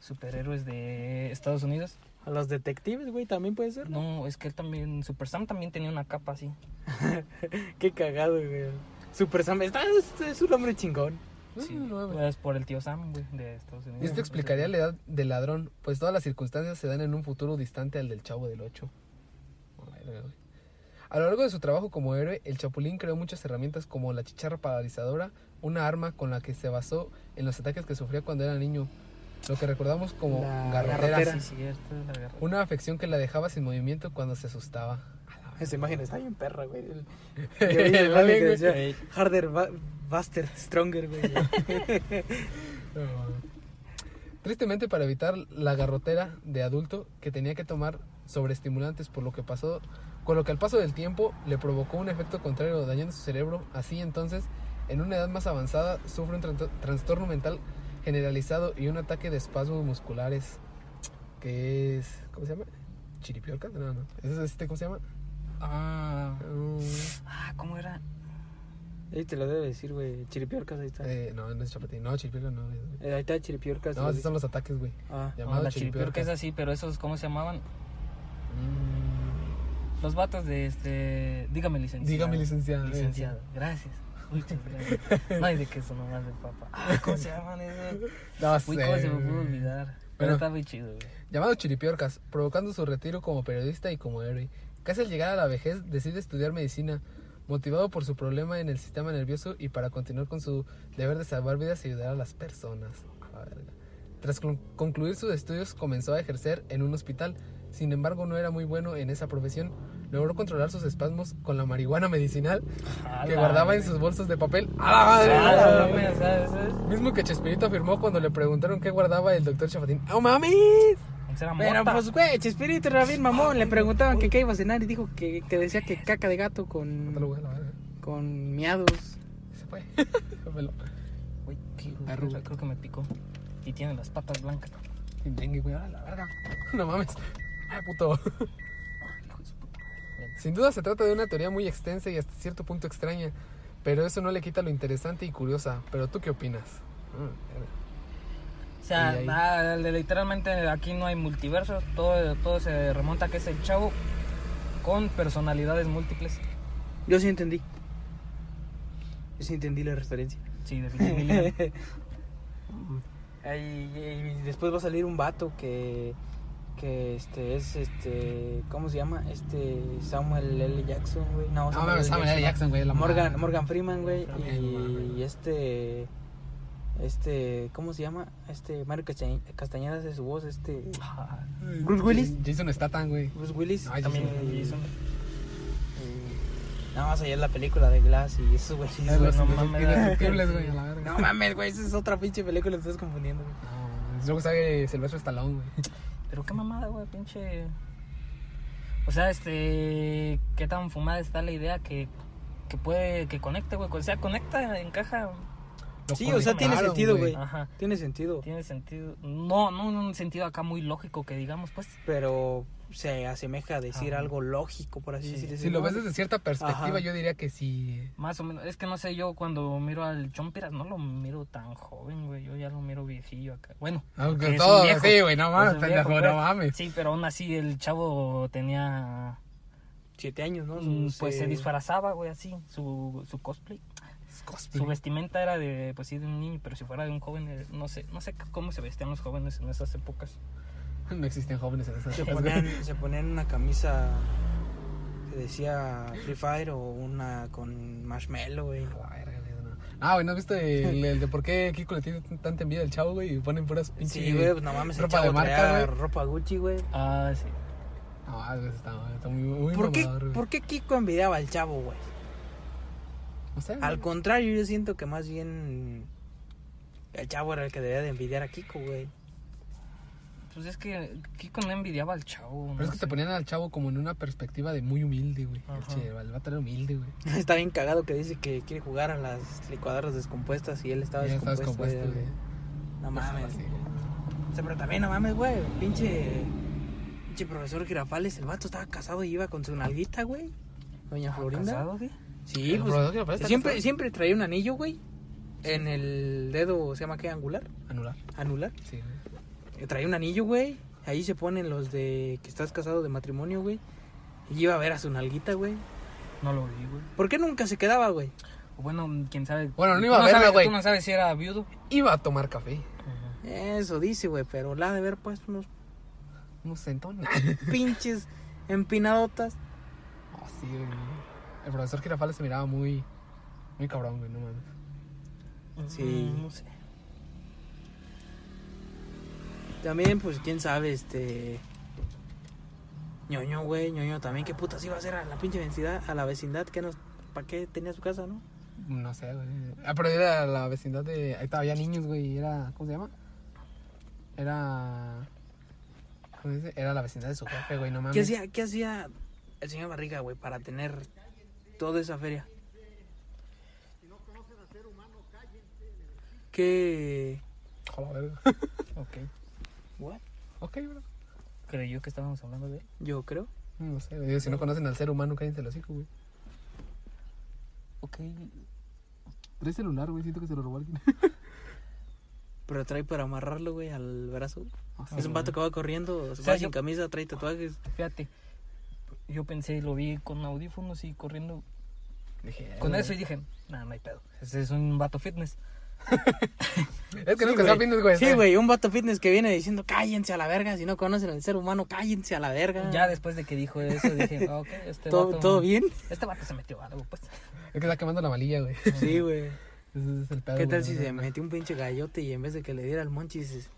superhéroes de Estados Unidos. A los detectives, güey, también puede ser. ¿no? No, es que él también, Super Sam también tenía una capa así. *laughs* Qué cagado, güey. Super Sam, está, es, es un hombre chingón. Sí, pues por el tío Sam, güey, de Estados Unidos. Y esto explicaría la edad del ladrón, pues todas las circunstancias se dan en un futuro distante al del chavo del 8. A lo largo de su trabajo como héroe, el Chapulín creó muchas herramientas como la chicharra paralizadora, una arma con la que se basó en los ataques que sufría cuando era niño, lo que recordamos como La garrotera, garrotera. Sí, cierto, la guerra. una afección que la dejaba sin movimiento cuando se asustaba. Esa imagen está bien perra, güey. El- *laughs* El imagen alien, que decía, Harder, ba- Buster, Stronger, güey. *laughs* Tristemente para evitar la garrotera de adulto que tenía que tomar sobreestimulantes por lo que pasó, con lo que al paso del tiempo le provocó un efecto contrario dañando su cerebro, así entonces en una edad más avanzada sufre un trastorno mental generalizado y un ataque de espasmos musculares que es ¿cómo se llama? Chiripiorca, no, no. ¿Ese es este cómo se llama? Ah, Mm, ah, ¿cómo era? Ahí te lo debe decir, güey. Chiripiorcas, ahí está. eh, no, no es chapatín, no, chiripiorca no. Eh, ahí está Chiripiorcas. No, esos son los ataques, güey. Ah, No, Llamado la chiripiorca chiripiorca. es así, pero esos, ¿cómo se llamaban? Mm, Los vatos de este... Dígame, licenciado. Dígame, licenciado. Licenciado, gracias. Muchas gracias. No hay de queso nomás de papa. Ah, ¿cómo se llaman esos? No Uy, sé, ¿cómo se me pudo olvidar? Pero Bueno. está muy chido, güey. llamado Chiripiorcas, provocando su retiro como periodista y como héroe. Casi al llegar a la vejez decide estudiar medicina, motivado por su problema en el sistema nervioso y para continuar con su deber de salvar vidas y ayudar a las personas. A verga. Tras con- concluir sus estudios comenzó a ejercer en un hospital, sin embargo no era muy bueno en esa profesión. Logró controlar sus espasmos con la marihuana medicinal que guardaba en sus bolsos de papel. ¡A la madre! Mismo que Chespirito afirmó cuando le preguntaron qué guardaba el doctor Chapatín. ¡Oh, mames! Era Pero pues, güey, Chespirito era bien mamón. Le preguntaban que qué iba a cenar y dijo que, que decía que caca de gato con, güey, a la verga. con miados. Se fue. *laughs* Arruga. creo que me picó. Y tiene las patas blancas. Dengue, güey, a la verga. *laughs* No mames. Ay, puto. Hijo de su puta madre. Sin duda se trata de una teoría muy extensa y hasta cierto punto extraña. Pero eso no le quita lo interesante y curiosa. Pero tú qué opinas? Mm. O sea, Y literalmente aquí no hay multiversos. Todo, todo se remonta a que es el chavo con personalidades múltiples. Yo sí entendí. Yo sí entendí la referencia. Sí, definitivamente. *laughs* Ahí- y después va a salir un vato que que este es este ¿cómo se llama? Este Samuel L. Jackson, güey. No, No mames, Samuel L. Jackson, güey. Morgan. Morgan Freeman, güey, no y este este ¿cómo se llama? Este Mario Castañ- Castañeda hace su voz, este Ah, Bruce Willis. Jason Statham, güey. Bruce Willis. Ay, también Jason. Jason. Y Nada más allá es la película de Glass y esos güey. Ay, güey, no mames. Güey, a la verga. No mames, güey, esa es otra pinche película, te estás confundiendo, güey. No, luego sale Silvestre Stallone, güey. Pero qué mamada, güey, pinche. O sea, este. Qué tan fumada está la idea que, que puede. que conecte, güey. O sea, conecta, encaja. Lo Sí, o sea, tiene sentido, güey. Ajá. Tiene sentido. Tiene sentido. No, no en un sentido acá muy lógico que digamos, pues. Pero se asemeja a decir Ajá. algo lógico, por así Sí. decirlo. Si lo ves desde cierta perspectiva, Ajá. yo diría que sí. Más o menos. Es que no sé, yo cuando miro al Chompiras no lo miro tan joven, güey. Yo ya lo miro viejillo acá. Bueno. Aunque es un todo, viejo. sí, güey, no mames, pendejo, viejo, no mames. Sí, pero aún así el chavo tenía siete años, ¿no? Mm, Pues se disfrazaba, güey, así, su, su cosplay. Cosplay. Su vestimenta era de, pues sí, de un niño, pero si fuera de un joven, eh, no sé, no sé cómo se vestían los jóvenes en esas épocas. *laughs* No existían jóvenes en esas Se ponían, *laughs* se ponían una camisa que decía Free Fire o una con marshmallow, güey. No. Ah, güey, ¿no has visto el, el de por qué Kiko le tiene tanta envidia al chavo, güey? Y ponen puras pinches... Sí, güey, pues no mames, el ropa de marca, güey. ropa Gucci, güey. Ah, sí. No, güey, está, está muy, muy ¿Por qué, mamador. ¿Por qué Kiko envidiaba al chavo, güey? No sé, güey. Al contrario, yo siento que más bien el chavo era el que debía de envidiar a Kiko, güey. Pues es que Kiko no envidiaba al chavo. Pero no es que te sé. ponían al chavo como en una perspectiva de muy humilde, güey. Che, el vato era humilde, güey. *laughs* Está bien cagado que dice que quiere jugar a las licuadoras descompuestas y él estaba descompuesto. descompuesto, güey. güey. No mames. O sea, pero también no mames, güey. Pinche. Pinche profesor Girafales, el vato estaba casado y iba con su nalguita, güey. Doña Florinda. ¿Casado, güey? Sí, El pues. Siempre, casado. siempre traía un anillo, güey. En el dedo, ¿se llama qué? Angular. Anular. Anular. Sí, güey. Traía un anillo, güey. Ahí se ponen los de que estás casado de matrimonio, güey. Y iba a ver a su nalguita, güey. No lo vi, güey. ¿Por qué nunca se quedaba, güey? Bueno, quién sabe. Bueno, no iba a verla, güey. Tú no sabes si era viudo. Iba a tomar café. Eso dice, güey. Pero la ha de ver puesto unos Unos centones. *laughs* pinches empinadotas. Oh, sí, güey. El profesor Girafales se miraba muy... Muy cabrón, güey, no mames. Sí. Mm, No sé. También, pues, quién sabe, este. ñoño, güey, ñoño también. ¿Qué putas iba a hacer a la pinche vecindad? A la vecindad que nos. ¿Para qué tenía su casa, no? No sé, güey. Ah, pero era la vecindad de... Ahí estaba, había niños, güey. Era... ¿Cómo se llama? Era... ¿Cómo se dice? Era la vecindad de su jefe, güey, no mames. ¿Qué hacía, ¿Qué hacía el señor Barriga, güey, para tener toda esa feria? ¿Qué. Joder. *laughs* Ok. ¿What? ok, bro. Creyó que estábamos hablando de él. Yo creo. No sé. Si no conocen al ser humano, cállense los hijos, güey. Ok. Trae celular, güey. Siento que se lo robó alguien. *laughs* Pero trae para amarrarlo, güey, al brazo. Ah, Es un vato que va corriendo, sea, va sin camisa, trae tatuajes. Fíjate. Yo pensé, lo vi con audífonos y corriendo Dije, con güey. eso y dije, nah, no hay pedo. Ese es un vato fitness. *laughs* Es que Sí, nunca güey. está fitness, güey. Sí, güey, un vato fitness que viene diciendo cállense a la verga, si no conocen al ser humano, cállense a la verga. Ya después de que dijo eso, dije, *laughs* ok, este ¿Todo, vato. ¿Todo bien? Este vato se metió algo, pues. Es que está quemando la malilla, güey. Sí, güey. *laughs* Ese es el pedo. ¿Qué tal güey. si se metió un pinche gallote y en vez de que le diera el monchis,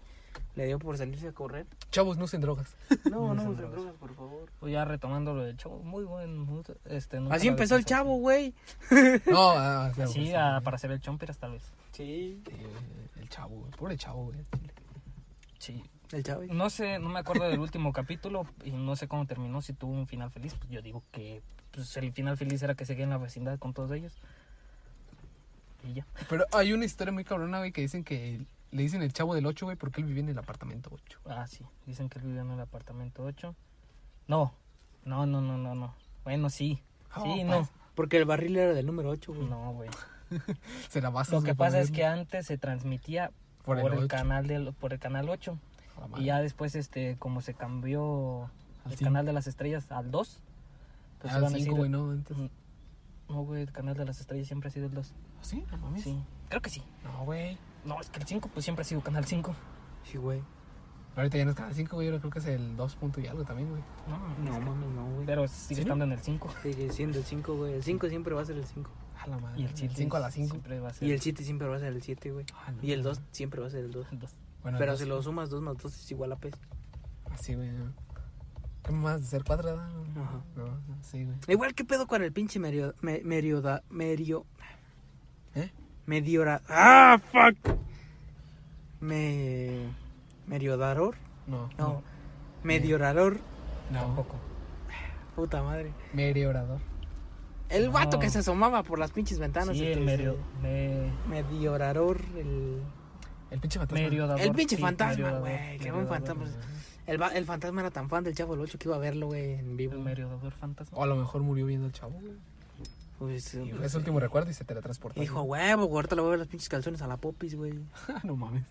le dio por salirse a correr? Chavos, no usen drogas. *laughs* No, no, usen usen drogas. drogas, por favor. Pues ya retomando lo del chavo, muy buen. muy- Este, Así empezó el chavo, güey. *laughs* No, ah, sí, Así, güey, ah, para hacer el chomper tal vez. Sí. Sí, güey, el chavo, güey. Pobre chavo, güey. Sí. El chavo. No sé, no me acuerdo del último *laughs* capítulo y no sé cómo terminó, si tuvo un final feliz. Pues yo digo que pues, el final feliz era que seguía en la vecindad con todos ellos. Y ya. Pero hay una historia muy cabrona, güey, que dicen que le dicen el chavo del 8, güey, porque él vivía en el apartamento 8. Ah, sí. Dicen que él vivía en el apartamento 8. No, no, no, no, no, no. Bueno, sí. Sí, Oh, no. Porque el barril era del número 8, güey. No, güey. *laughs* Se la basa. Lo que pasa es que antes se transmitía Por por, el canal del, por el canal 8. Y ya después, este, como se cambió Al el cinco. canal de las estrellas al 2. Pues Ah, iban a 5, decir- güey, no, antes. No, güey, el canal de las estrellas siempre ha sido el 2. ¿Sí? No mames. Sí, creo que sí. No, güey. No, es que el 5 pues siempre ha sido canal 5. Sí, güey. Ahorita ya no es cada 5, güey. Yo creo que es el 2 punto y algo también, güey. No, No, es que- mames, no, güey. pero sigue ¿Sí? estando en el 5. Sigue siendo el 5, güey. El 5 siempre va a ser el 5. A la madre. Y el 7 5 a las 5. siempre va a ser Y el 7 siempre va a ser el 7, güey. Ah, no. Y el 2 siempre va a ser el 2. el 2. Bueno, Pero si lo sumas 2 más 2 es igual a P. Así, güey. ¿Qué más? ¿De ser cuadrada? Ajá. No, no, sí, güey. Igual que pedo con el pinche merio... Me, merioda... Merio... ¿Eh? Mediora... ¡Ah, fuck! Me... Meriodaror. No. No. Mediorador. No. Tampoco. Puta madre. Meriorador. El No. vato que se asomaba por las pinches ventanas. Sí, y el medio, se- me, Mediorador. El... El pinche fantasma. El pinche sí, fantasma, güey, un mediodador, fantasma. El, el fantasma era tan fan del Chavo del 8 que iba a verlo, güey, en vivo. El mediodador fantasma. O a lo mejor murió viendo el chavo, güey. Pues, Y fue su último recuerdo y se teletransportó. Dijo, huevo, güey, ahorita le voy a ver los pinches calzones a la popis, güey. *laughs* no mames.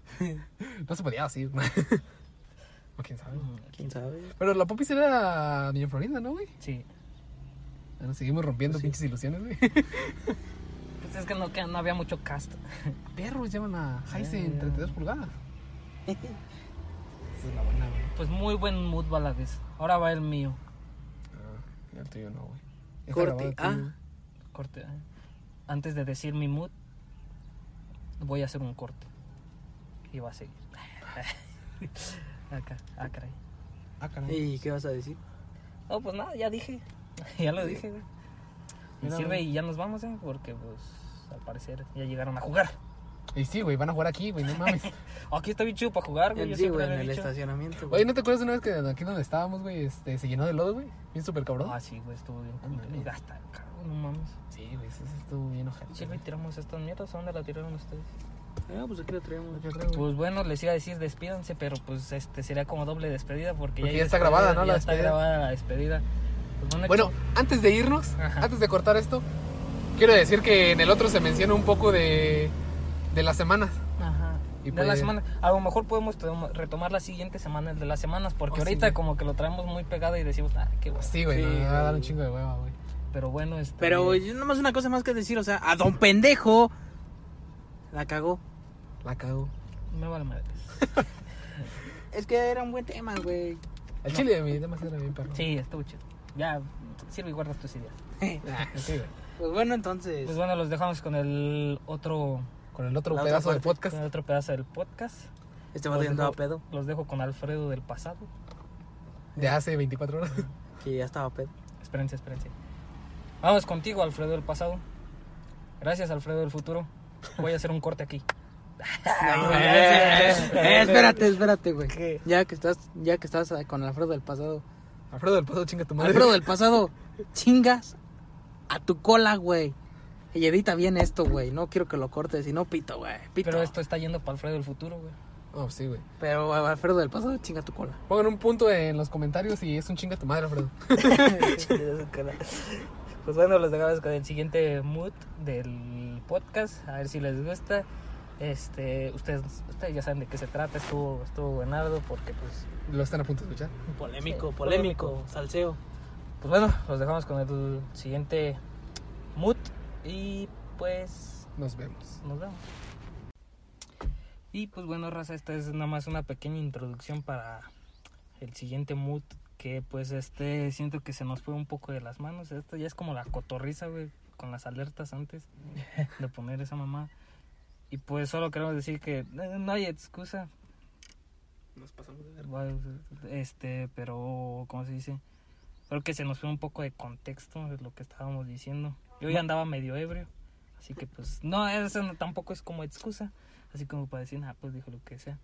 No se podía así, güey. *laughs* O quién sabe. Mm, ¿Quién sabe? Pero la popis era Doña Florinda, ¿no, güey? Sí. Bueno, seguimos rompiendo Pues sí. pinches ilusiones, güey. *laughs* Pues es que no, que no había mucho cast. Perros llevan a Heisen Eh. 32 pulgadas. Esa es la buena, güey. Pues muy buen mood baladez. Ahora va el mío. Ah, el tuyo no, güey. Corte. Ah. Corte. ¿eh? Antes de decir mi mood, voy a hacer un corte. Y va a seguir. *laughs* Acá, ah, caray. Ah, caray. ¿Y qué vas a decir? No, pues nada, ya dije. *laughs* ya lo dije, güey. Y sirve y ya nos vamos, ¿eh? Porque, pues, al parecer ya llegaron a jugar. Y sí, güey, van a jugar aquí, güey, no mames. *laughs* Aquí está bien chido para jugar, güey. Sí, güey, en el dicho. estacionamiento. Oye, güey. ¿no te acuerdas de una vez que aquí donde estábamos, güey, este, se llenó de lodo, güey? Bien súper cabrón. Ah, sí, güey, estuvo bien. Gasta, cabrón, no mames. Sí, güey, eso sí estuvo bien ojete. Sirve y tiramos estas mierdas. ¿A dónde la tiraron ustedes? Ah, pues aquí lo traemos. Güey. Pues bueno, les iba a decir despídanse, pero pues este sería como doble despedida porque, Porque ya está grabada, ¿no? Ya La está despedida. grabada la despedida. Pues bueno, Bueno, antes de irnos, Ajá. antes de cortar esto, quiero decir que en el otro se menciona un poco de, de las semanas. Ajá. Y de pues- la semana. A lo mejor podemos tom- retomar la siguiente semana, el de las semanas, porque Oh, sí, ahorita güey. como que lo traemos muy pegado y decimos, ah, qué bueno. Sí, güey, Sí, no, va a dar un güey. chingo de hueva, güey. Pero bueno, este. Pero yo nomás una cosa más que decir, o sea, a don pendejo la cagó. La cago. Me vale madre. *laughs* Es que era un buen tema, güey. El chile de mi tema era bien perro. Sí, estuvo chido. Ya, sirve y guardas tus ideas. *laughs* Ah, sí, güey. Pues bueno, entonces. Pues bueno, los dejamos con el otro, Con el otro La pedazo del podcast. con el otro pedazo del podcast. este va teniendo a pedo. Los dejo con Alfredo del pasado. De hace 24 horas. Que ya estaba pedo. Espérense, espérense. Vamos contigo, Alfredo del pasado. Gracias, Alfredo del futuro. Voy a hacer un corte aquí. *laughs* No, eh, eh, espérate, espérate, güey. ¿Qué? Ya que estás, ya que estás con Alfredo del pasado. Alfredo del pasado, chinga tu madre. Alfredo del pasado, chingas a tu cola, güey. Y edita bien esto, güey. No quiero que lo cortes, si no pito, güey. Pito. Pero esto está yendo para Alfredo del futuro, güey. Oh, sí, güey. Pero Alfredo del pasado, chinga tu cola. Pongan un punto en los comentarios y es un chinga tu madre, Alfredo. *laughs* *laughs* pues bueno, los dejamos con el siguiente mood del podcast. A ver si les gusta. Este, ustedes, ustedes ya saben de qué se trata. Estuvo, estuvo buenardo porque pues Lo están a punto de escuchar. Polémico, Sí, polémico, polémico. salseo. Pues bueno, los dejamos con el siguiente mood y pues Nos vemos. nos vemos. Y pues bueno, raza, esta es nada más una pequeña introducción para el siguiente mood que pues este siento que se nos fue un poco de las manos. Esto ya es como la cotorriza, güey, con las alertas antes *laughs* de poner esa mamá. Y pues solo queremos decir que eh, no hay excusa, Nos pasamos de ver. Este, pero, ¿cómo se dice? Creo que se nos fue un poco de contexto de lo que estábamos diciendo. Yo ya andaba medio ebrio, así que pues, no, eso no- tampoco es como excusa, así como para decir, ah, pues dijo lo que sea.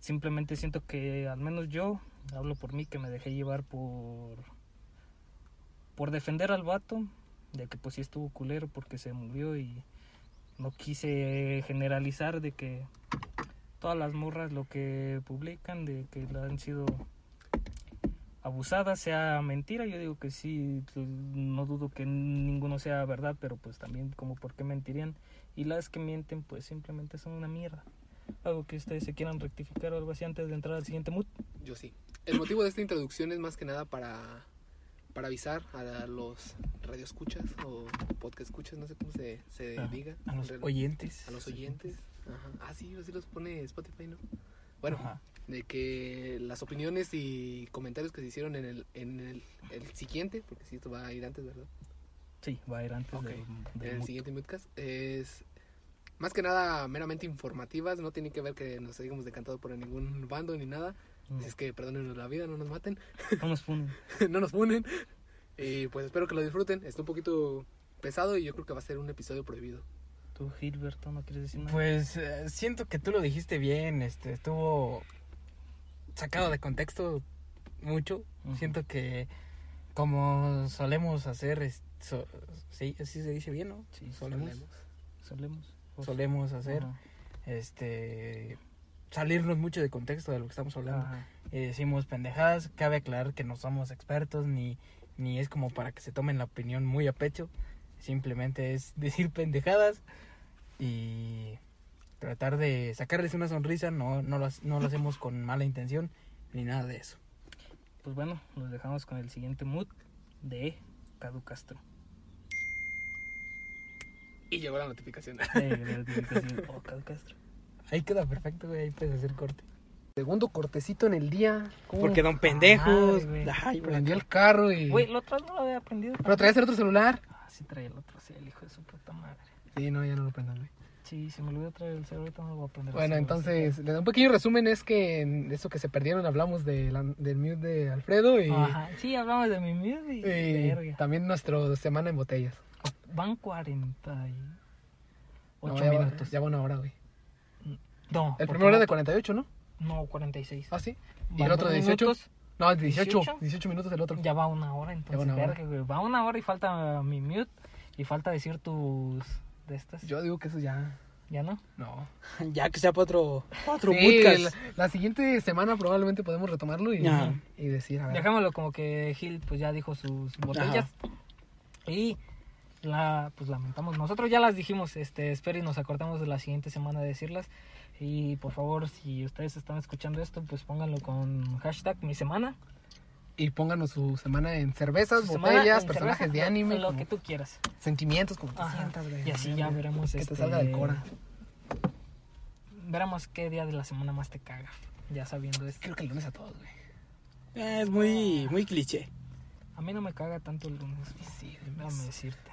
Simplemente siento que, al menos yo, hablo por mí, que me dejé llevar por, por defender al vato, de que pues sí estuvo culero porque se murió y no quise generalizar de que todas las morras lo que publican de que la han sido abusadas sea mentira. Yo digo que sí no dudo que ninguno sea verdad pero pues también como por qué mentirían. Y las que mienten pues simplemente son una mierda. Algo que ustedes se quieran rectificar o algo así antes de entrar al siguiente mood. Yo sí. El motivo de esta introducción es más que nada para, para avisar a los radioescuchas o podcast escuchas, no sé cómo se, se Ah, diga. a los Oyentes. a los oyentes. Ajá. Ah, sí, así los pone Spotify, ¿no? Bueno, Ajá. de que las opiniones y comentarios que se hicieron en el, en el, el siguiente, porque sí, esto va a ir antes, ¿verdad? sí va a ir antes Ok. del- el siguiente podcast es más que nada meramente informativas, no tiene que ver que nos hayamos decantado por ningún bando ni nada. Así es que perdónenos la vida, no nos maten, no nos funen. *laughs* no nos funen. Y pues espero que lo disfruten. Está un poquito pesado y yo creo que va a ser un episodio prohibido. tú Gilberto no quieres decir nada Pues eh, siento que tú lo dijiste bien, este, estuvo sacado de contexto mucho. Siento que como solemos hacer, es- so- sí, así se dice bien, ¿no? Sí, solemos, solemos solemos hacer, este, salirnos mucho de contexto de lo que estamos hablando. Ajá. y decimos pendejadas. Cabe aclarar que no somos expertos ni, ni es como para que se tomen la opinión muy a pecho. Simplemente es *laughs* decir pendejadas y tratar de sacarles una sonrisa. No, no, lo, no lo hacemos con mala intención ni nada de eso. Pues bueno, nos dejamos con el siguiente mood de Cadu Castro. Y llegó la notificación. *laughs* Eh, la notificación, oh, Cadu Castro. Ahí queda perfecto, güey. Ahí puedes hacer corte. Segundo cortecito en el día. ¿Cómo? Porque don pendejos. madre, güey. Ay. Prendió el carro y. Güey, lo otro no lo había aprendido. Pero traías el otro celular. Ah, sí traía el otro, sí, el hijo de su puta madre. Sí, no, ya no lo prendan, güey. Sí, se me olvidó traer el celular, ahorita no lo voy a aprender. Bueno, entonces, un pequeño resumen: es que en eso que se perdieron hablamos de la- del mute de Alfredo y, Ajá, sí, hablamos de mi miedo y... y verga. también nuestro semana en botellas. Van 48 No, ya, va- minutos. ya va una hora, güey. No, El primero era de 48, ¿no? No, 46. Ah, sí. ¿Y el otro de dos 18? minutos, No, 18. 18. 18 minutos el otro. Ya va una hora, entonces, una hora. verga, güey. Va una hora y falta mi mute y falta decir tus... de estas. Yo digo que eso ya. ¿Ya no? No. *laughs* Ya que sea para otro, pa' otro Sí, podcast. la, la siguiente semana probablemente podemos retomarlo y, decir, a ver. Dejémoslo como que Gil pues ya dijo sus botellas. Y la pues lamentamos. Nosotros ya las dijimos, este, espero y nos acordamos de la siguiente semana de decirlas. Y por favor, si ustedes están escuchando esto, pues pónganlo con hashtag mi semana. Y pónganos su semana en cervezas, Su botellas, en personajes cerveza, de anime, Lo como que tú quieras. sentimientos, como te Ajá. sientas, güey. Y así ya veremos Que este, te salga del cora. Veremos qué día de la semana más te caga. Ya sabiendo esto. Creo que el lunes a todos, güey. Eh, Es muy, muy cliché. A mí no me caga tanto el lunes. Sí, Déjame decirte.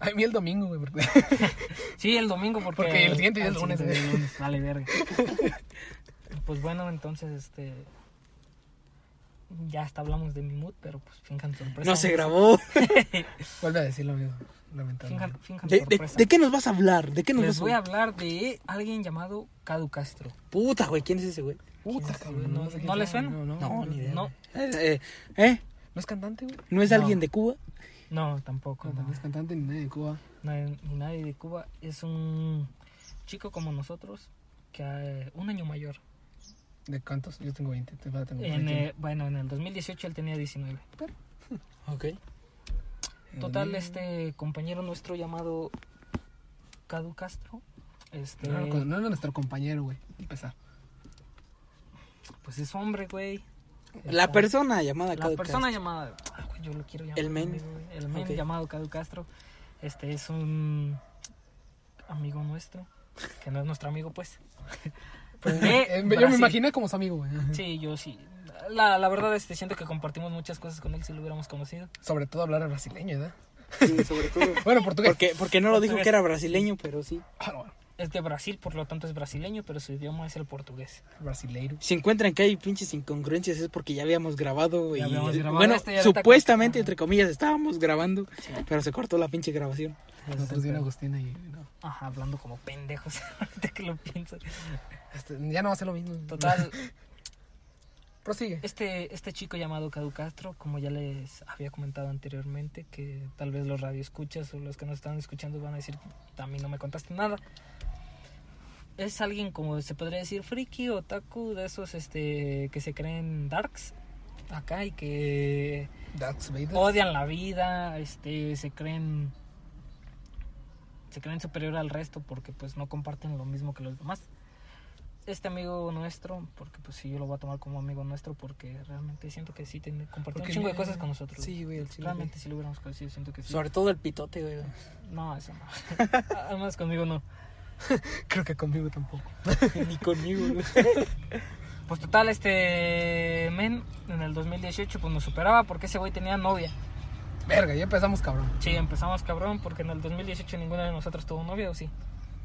A mí el domingo, güey. porque- *laughs* Sí, el domingo porque... Porque el siguiente día es lunes, es lunes, Vale, verga. *laughs* Pues bueno, entonces, este... Ya hasta hablamos de mi mood, pero pues finjan sorpresa. No se grabó. *laughs* Vuelve a decir lo mismo, lamentablemente. Finjan, finjan ¿De, de, sorpresa. de qué nos vas a hablar? ¿De qué nos Les vas a voy a hablar de alguien llamado Cadu Castro. Puta, güey, ¿quién es ese güey? Puta, ¿Quién cabrón. ¿No- le suena? No, no, No, ni idea. No, Eh, eh, ¿eh? ¿No es cantante, güey? ¿No es No. alguien de Cuba? No, tampoco. No, No, es cantante ni nadie de Cuba. Nadie- ni nadie de Cuba. Es un chico como nosotros, que eh, un año mayor. ¿De cuántos? Yo tengo 20. Te tengo En, 21. eh, bueno, en el 2018 él tenía 19. *laughs* Ok. Total, este compañero nuestro llamado Cadu Castro, este, No, no, nuestro compañero, güey. Empezar. pues es hombre, güey. La persona llamada la Cadu persona Castro. llamada, ah, güey, yo lo quiero llamar. El men. amigo, El men Ok. llamado Cadu Castro, este es un amigo nuestro, que no es nuestro amigo, pues. *laughs* Pues, De eh, yo me imaginé como su amigo, güey. Sí, yo sí. La, la verdad, este, siento que compartimos muchas cosas con él si lo hubiéramos conocido. Sobre todo hablar brasileño, ¿verdad? Sí, sobre todo. *laughs* Bueno, portugués. Porque, porque no lo dijo que era brasileño, pero sí. Ah, no, Es de Brasil, por lo tanto es brasileño, pero su idioma es el portugués. brasileiro. Si encuentran que hay pinches incongruencias es porque ya habíamos grabado y Ya habíamos grabado bueno, y ahorita supuestamente entre comillas estábamos grabando, pero se cortó la pinche grabación. Nosotros bien Agustina y no. Ajá, hablando como pendejos, *laughs* ahorita que lo pienso. Este, ya no va a ser lo mismo. Total, *laughs* Prosigue. este, este chico llamado Cadu Castro, como ya les había comentado anteriormente, que tal vez los radioescuchas o los que nos están escuchando van a decir, a mí no me contaste nada. Es alguien como se podría decir friki o otaku de esos este que se creen darks acá y que Vader. odian la vida, este, se creen se creen superior al resto porque pues no comparten lo mismo que los demás. Este amigo nuestro, porque pues sí yo lo voy a tomar como amigo nuestro porque realmente siento que sí tiene compartir un chingo de cosas con nosotros. Sí, güey, el realmente si lo hubiéramos conocido siento que sí. Sobre todo el pitote, güey. No, eso no. *laughs* Además conmigo no. *laughs* Creo que conmigo tampoco. *laughs* Ni conmigo, güey. Pues total este men en el 2018 pues nos superaba porque ese güey tenía novia. Verga, ya empezamos, cabrón. Sí, empezamos cabrón porque en el 2018 ninguno de nosotros tuvo novia o sí.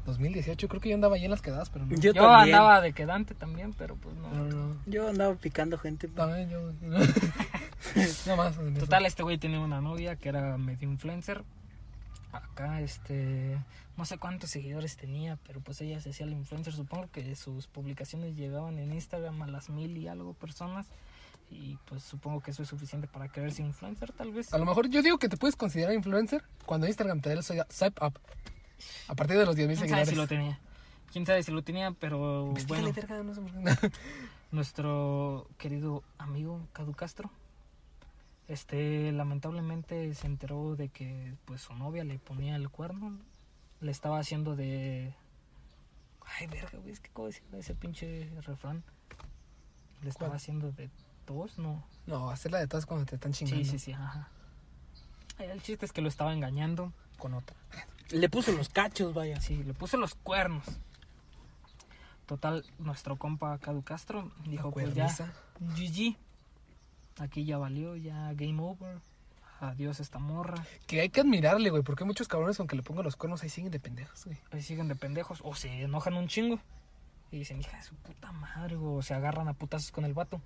2018, creo que yo andaba ahí en las quedadas, pero no. Yo, Yo también. andaba de quedante también, pero pues no. No, no. Yo andaba picando gente. También yo. *laughs* no más. Total, este güey tenía una novia que era medio influencer. Acá, este, no sé cuántos seguidores tenía, pero pues ella se hacía la influencer. Supongo que sus publicaciones llegaban en Instagram a las mil y algo personas. Y pues supongo que eso es suficiente para creerse influencer, tal vez. A lo mejor yo digo que te puedes considerar influencer cuando Instagram te dé el swipe up. A partir de los 10.000 ¿Quién sabe seguidores. si lo tenía? ¿Quién sabe si lo tenía? Pero bueno, verga, no *laughs* nuestro querido amigo Cadu Castro, este, lamentablemente se enteró de que pues su novia le ponía el cuerno, le estaba haciendo de... Ay, verga, güey, es que cómo ese pinche refrán. Le estaba ¿Cuál? haciendo de tos, ¿no? No, hacerla de todas cuando te están chingando. Sí, sí, sí, ajá. El chiste es que lo estaba engañando con otra. *laughs* Le puso los cachos, vaya. Sí, le puse los cuernos. Total, nuestro compa Cadu Castro dijo, pues ya. GG. Aquí ya valió, ya game over. Adiós esta morra. Que hay que admirarle, güey, porque hay muchos cabrones aunque le pongan los cuernos ahí siguen de pendejos, güey. Ahí siguen de pendejos o se enojan un chingo. Y dicen, hija de su puta madre, güey", o se agarran a putazos con el vato.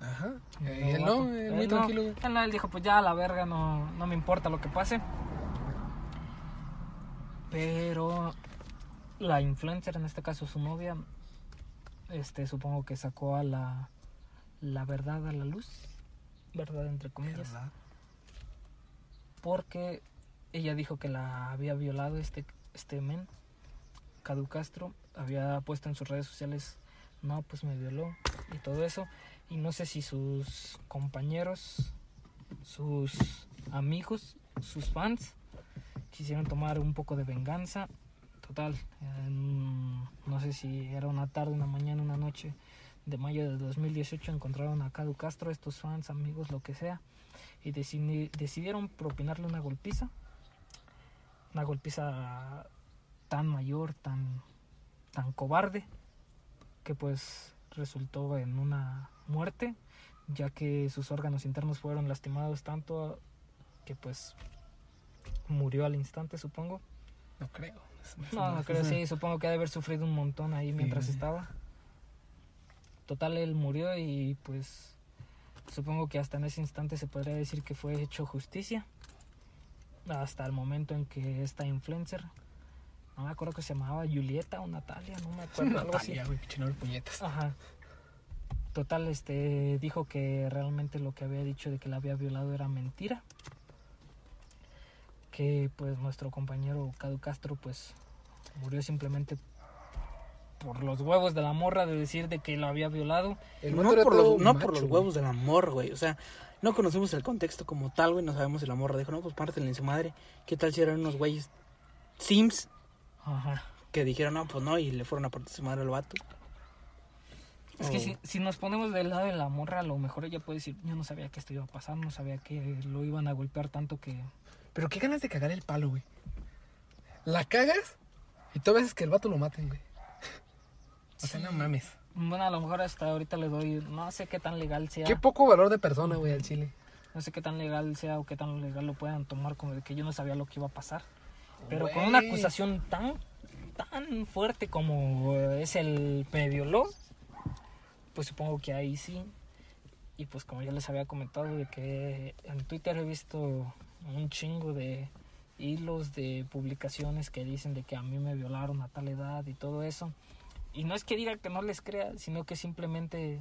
Ajá. Eh, él no, eh, Él muy no. tranquilo, güey. Él no, él dijo, pues ya la verga, no, no me importa lo que pase. Pero la influencer, en este caso su novia, este supongo que sacó a la, la verdad a la luz. Verdad entre comillas. ¿Verdad? Porque ella dijo que la había violado este, este men, Cadu Castro. Había puesto en sus redes sociales, no, pues me violó y todo eso. Y no sé si sus compañeros, sus amigos, sus fans, quisieron tomar un poco de venganza. Total, no sé si era una tarde, una mañana, una noche de mayo de 2018 encontraron a Cadu Castro, estos fans, amigos, lo que sea, y decidi- decidieron propinarle una golpiza. Una golpiza tan mayor, tan, tan cobarde, que pues resultó en una muerte, ya que sus órganos internos fueron lastimados tanto que pues murió al instante, supongo. No creo. No, no creo, sí, *laughs* supongo que ha de haber sufrido un montón ahí mientras estaba. Total, él murió y pues supongo que hasta en ese instante se podría decir que fue hecho justicia. Hasta el momento en que esta influencer, no me acuerdo que se llamaba Julieta o Natalia, no me acuerdo, algo así. Natalia, güey, pinche nombre puñetas. Ajá. Total, este dijo que realmente lo que había dicho de que la había violado era mentira. Que pues nuestro compañero Cadu Castro pues murió simplemente por los huevos de la morra de decir de que lo había violado. El No por, los, no por macho, los güey. huevos del amor, güey. O sea, no conocemos el contexto como tal, güey. No sabemos si la morra dijo, no, pues pártele en su madre. ¿Qué tal si eran unos güeyes Sims Ajá. que dijeron, no, pues no, y le fueron a partir su madre al vato? Es Oh. que si, si nos ponemos del lado de la morra, a lo mejor ella puede decir, yo no sabía que esto iba a pasar, no sabía que lo iban a golpear tanto que... Pero qué ganas de cagar el palo, güey. La cagas y tú ves que el vato lo maten, güey. O sea, no mames. Bueno, a lo mejor hasta ahorita le doy, no sé qué tan legal sea. Qué poco valor de persona, güey, al chile. No sé qué tan legal sea o qué tan legal lo puedan tomar como de que yo no sabía lo que iba a pasar. Pero con una acusación tan, tan fuerte como es el me violó, pues supongo que ahí sí. Y pues como ya les había comentado de que en Twitter he visto un chingo de hilos de publicaciones que dicen de que a mí me violaron a tal edad y todo eso. Y no es que diga que no les crea, sino que simplemente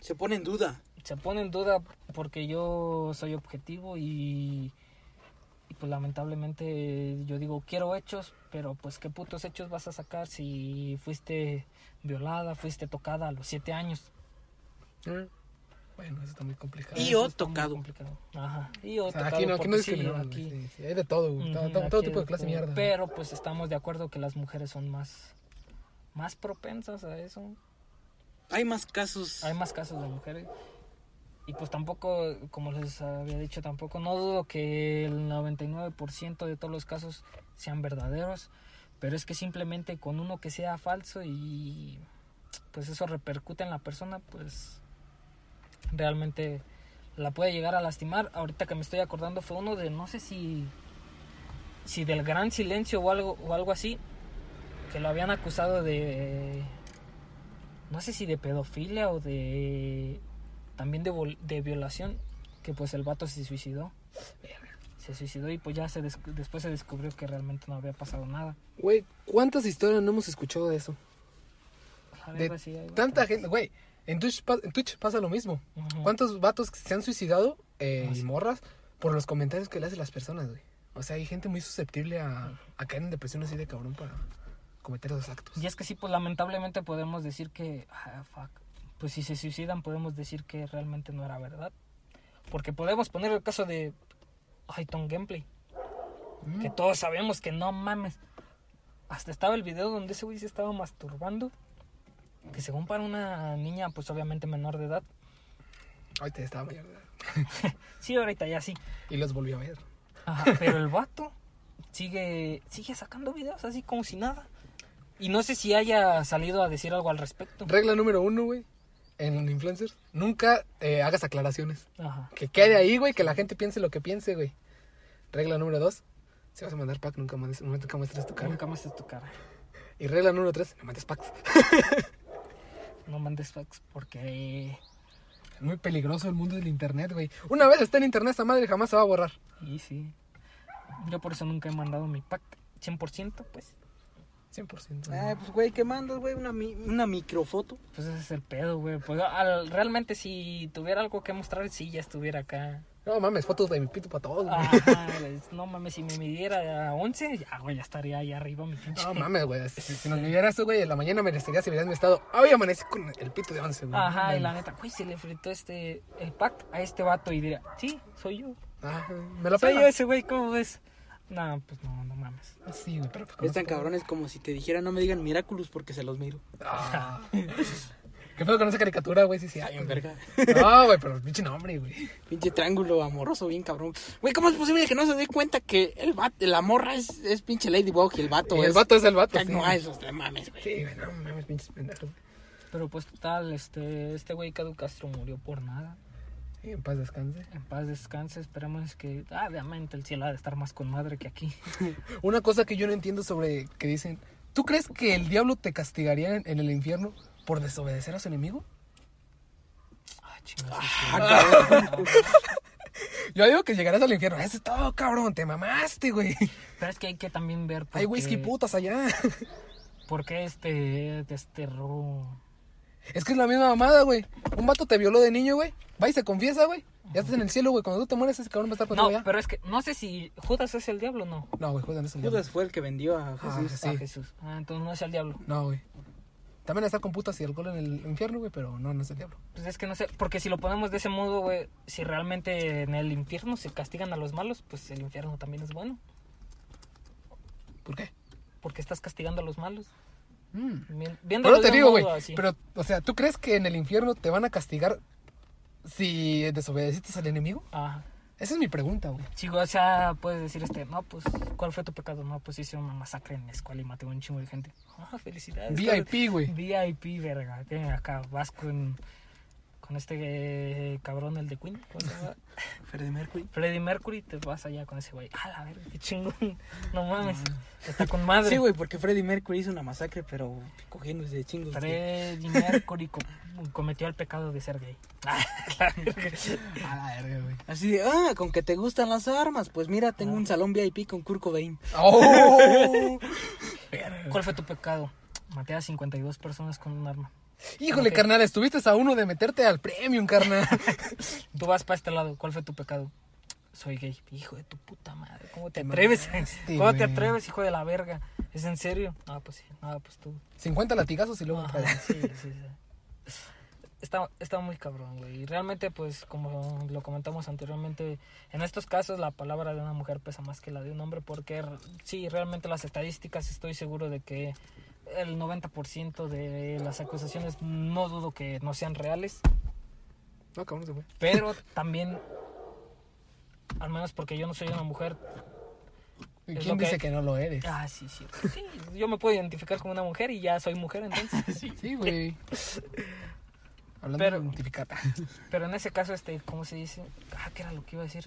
Se pone en duda. se pone en duda porque yo soy objetivo y, y pues lamentablemente yo digo quiero hechos, pero pues qué putos hechos vas a sacar si fuiste violada, fuiste tocada a los siete años. Bueno, eso está muy complicado. Y o tocado. complicado. Ajá. Y o O sea, tocado aquí no, aquí no sí, aquí- güey, sí, sí, hay de todo, güey. todo, tipo de clase de mierda. Pero pues estamos de acuerdo que las mujeres son más más propensas a eso. Hay más casos. Hay más casos de mujeres. Y pues tampoco, como les había dicho, tampoco no dudo que el 99% de todos los casos sean verdaderos, pero es que simplemente con uno que sea falso y pues eso repercute en la persona, pues realmente la puede llegar a lastimar. Ahorita que me estoy acordando fue uno de no sé si si del gran silencio o algo o algo así que lo habían acusado de no sé si de pedofilia o de también de, de violación que pues el vato se suicidó se suicidó y pues ya se des- después se descubrió que realmente no había pasado nada Güey, ¿cuántas historias no hemos escuchado de eso? La De sí, hay Tanta gente, güey. En Twitch, en Twitch pasa lo mismo. ¿Cuántos vatos se han suicidado eh, Ah, y sí. morras por los comentarios que le hacen las personas, güey? O sea, hay gente muy susceptible a, a caer en depresión así de cabrón para cometer esos actos. Y es que sí, pues lamentablemente podemos decir que, ah, fuck, pues si se suicidan podemos decir que realmente no era verdad. Porque podemos poner el caso de Hyton Gameplay, Mm. que todos sabemos que no mames. Hasta estaba el video donde ese güey se estaba masturbando, que según para una niña, pues obviamente menor de edad. Ahorita estaba mayor de edad. *laughs* Sí, ahorita ya sí. Y los volví a ver. Ajá, pero el vato sigue, sigue sacando videos así como si nada. Y no sé si haya salido a decir algo al respecto. Regla número uno, güey. En influencers, nunca eh, hagas aclaraciones. Ajá. Que quede ahí, güey, que la gente piense lo que piense, güey. Regla número dos. Si vas a mandar pack, nunca, mandes, nunca muestres tu cara. Nunca muestres tu cara. Y regla número tres, no mandes packs. *laughs* No mandes fax porque... Es muy peligroso el mundo del internet, güey. Una vez está en internet, esa madre jamás se va a borrar. Y sí. Yo por eso nunca he mandado mi pack 100%, pues. 100%. Ah, pues, güey, ¿qué mandas, güey? Una, mi- una microfoto. Pues ese es el pedo, güey. Pues al- realmente si tuviera algo que mostrar, sí, ya estuviera acá. No mames, fotos de mi pito para todos, güey. Ajá, *laughs* güey. no mames, si me midiera a 11, ya, güey, ya estaría ahí arriba mi pinche. No mames, güey. Si, si nos midiera eso, güey, en la mañana merecería si verías mi estado. Hoy amanecí con el pito de 11, güey. Ajá, y la neta, güey, se le fritó este, el pack a este vato y diría, sí, soy yo. Ah, me lo soy yo ese güey, ¿cómo ves? No, pues no, no mames. Sí, güey, pero pues Es tan cabrones como si te dijera no me digan Miraculous porque se los miro. Ah. *laughs* ¿Qué pedo con esa caricatura, güey? Sí, sí. Está bien, verga. No, güey, pero pinche nombre, güey. Pinche triángulo amoroso, bien cabrón. Güey, ¿cómo es posible que no se dé cuenta que el vato, la morra es, es pinche Ladybug y el vato Y es... el vato es el vato, Ay, sí. No, esos te mames, güey. Sí, güey, no mames, pinches pendejos. Pero pues total, este, este güey Cadu Castro murió por nada. Sí, en paz descanse. En paz descanse, esperamos que, ah, obviamente el cielo ha de estar más con madre que aquí. *laughs* Una cosa que yo no entiendo sobre que dicen, ¿tú crees que el diablo te castigaría en, en el infierno por desobedecer a su enemigo? Ah, chingas. Ah, cabrón. Yo digo que llegarás al infierno. Eso es todo, cabrón. Te mamaste, güey. Pero es que hay que también ver por Hay qué- whisky putas allá. por qué este desterró. Es que es la misma mamada, güey. Un vato te violó de niño, güey. Va y se confiesa, güey. Ya estás en el cielo, güey. Cuando tú te mueres, ese cabrón va a estar contigo No, allá. pero es que no sé si Judas es el diablo o no. No, güey, joder, no es el diablo. Judas fue el que vendió a Ah, Jesús. sí. A Jesús. Ah, entonces no es el diablo. No, güey. También está con putas y alcohol en el infierno, güey, pero no, no es el diablo. Pues es que no sé, porque si lo ponemos de ese modo, güey, si realmente en el infierno se castigan a los malos, pues el infierno también es bueno. ¿Por qué? Porque estás castigando a los malos. Mm. Pero te digo, güey. Pero, o sea, ¿tú crees que en el infierno te van a castigar si desobedeciste al enemigo? Ajá. Esa es mi pregunta, güey. Sí, o sea, puedes decir este, no, pues, ¿cuál fue tu pecado? No, pues hice una masacre en la escuela y maté a un chingo de gente. *laughs* Ah, felicidades. VIP, güey. VIP, verga. Que acá vas con, con este eh, cabrón, el de Queen. ¿Cómo se llama? *laughs* Freddie Mercury. Freddie Mercury, te vas allá con ese güey. Ah, la verga, qué chingón. No mames. Está con madre. Sí, güey, porque Freddie Mercury hizo una masacre, pero cogiéndose de chingos. Freddie Mercury co- *laughs* cometió el pecado de ser gay. Ah, la verga. A la verga, güey. Así de, ah, con que te gustan las armas. Pues mira, tengo un salón VIP con Kurt Cobain. *laughs* ¡Oh! ¿Cuál fue tu pecado? Maté a 52 personas con un arma. Híjole, Ok. carnal, estuviste a uno de meterte al premium, carnal. *laughs* Tú vas para este lado. ¿Cuál fue tu pecado? Soy gay. Hijo de tu puta madre. ¿Cómo te Te atreves? mamaste, ¿Cómo te güey. atreves, hijo de la verga? ¿Es en serio? Ah, pues sí. Ah, pues tú. 50 latigazos y luego Ajá, sí, sí, sí. Está, está muy cabrón, güey. Y realmente, pues, como lo comentamos anteriormente, en estos casos la palabra de una mujer pesa más que la de un hombre, porque sí, realmente las estadísticas estoy seguro de que el 90% de las acusaciones no dudo que no sean reales, No, cabrón, se fue. pero *laughs* también, al menos porque yo no soy una mujer, ¿Y quién que- dice que no lo eres? ah, sí, sí, sí, yo me puedo identificar como una mujer y ya soy mujer, entonces. *laughs* Sí, güey. Hablando Pero- de identificar. *laughs* Pero en ese caso, este, ¿cómo se dice? Ah, ¿qué era lo que iba a decir?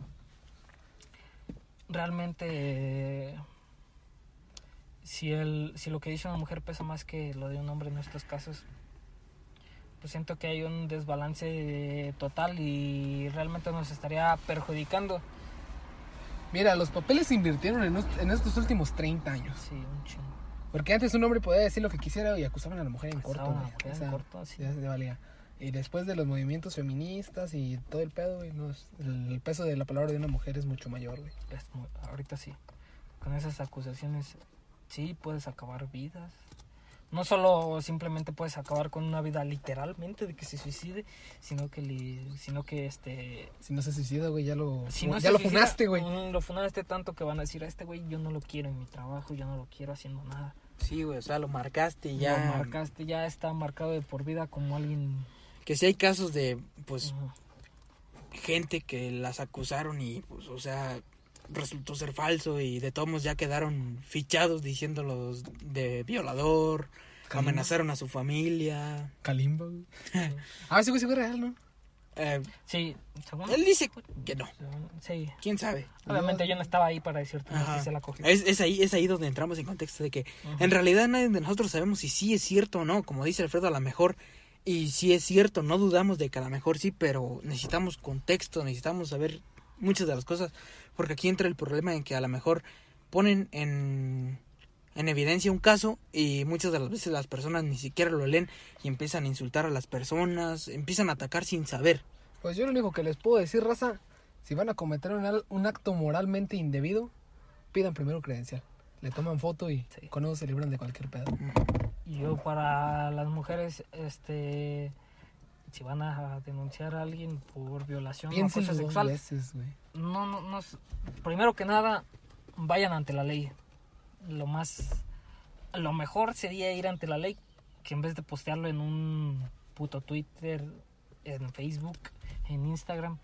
Realmente, eh, si, el, si lo que dice una mujer pesa más que lo de un hombre en estos casos, pues siento que hay un desbalance total y realmente nos estaría perjudicando. Mira, los papeles se invirtieron en, en estos últimos 30 años. Sí, un chingo. Porque antes un hombre podía decir lo que quisiera y acusaban a la mujer en corto, a la mujer O en sea, corto, sí. ya se valía. Y después de los movimientos feministas y todo el pedo, es- el, peso de la palabra de una mujer es mucho mayor, güey. Ahorita sí. Con esas acusaciones, sí puedes acabar vidas. No solo simplemente puedes acabar con una vida literalmente de que se suicide, sino que li- sino que este Si no se suicida, güey, ya lo, si no ya se lo suicida, funaste, güey. mm, Lo funaste tanto que van a decir a este güey yo no lo quiero en mi trabajo, yo no lo quiero haciendo nada. Sí, güey, o sea, lo marcaste y ya. Lo marcaste, ya está marcado de por vida como alguien Que si hay casos de, pues, gente que las acusaron y, pues, o sea, resultó ser falso y de todos modos ya quedaron fichados diciéndolos de violador, Kalimba. amenazaron a su familia. Kalimba, güey. *laughs* ah, sí, güey, sí fue real, ¿no? Eh, Sí, según. él dice que no, Sí. quién sabe. Obviamente yo no estaba ahí para decirte Ajá. si se la cogió. Es, es ahí, es ahí donde entramos en contexto de que en realidad nadie de nosotros sabemos si sí es cierto o no, como dice Alfredo, a lo mejor, y si es cierto, no dudamos de que a lo mejor sí, pero necesitamos contexto, necesitamos saber muchas de las cosas, porque aquí entra el problema en que a lo mejor ponen en, en evidencia un caso y muchas de las veces las personas ni siquiera lo leen y empiezan a insultar a las personas, empiezan a atacar sin saber. Pues yo lo único que les puedo decir, raza, si van a cometer un, al- un acto moralmente indebido, pidan primero credencial. Le toman foto y Sí. con eso se libran de cualquier pedo. Y Yo para las mujeres, este, si van a denunciar a alguien por violación o acoso sexual, veces, no, no, no, primero que nada, vayan ante la ley. Lo más, lo mejor sería ir ante la ley que en vez de postearlo en un puto Twitter, en Facebook, en Instagram,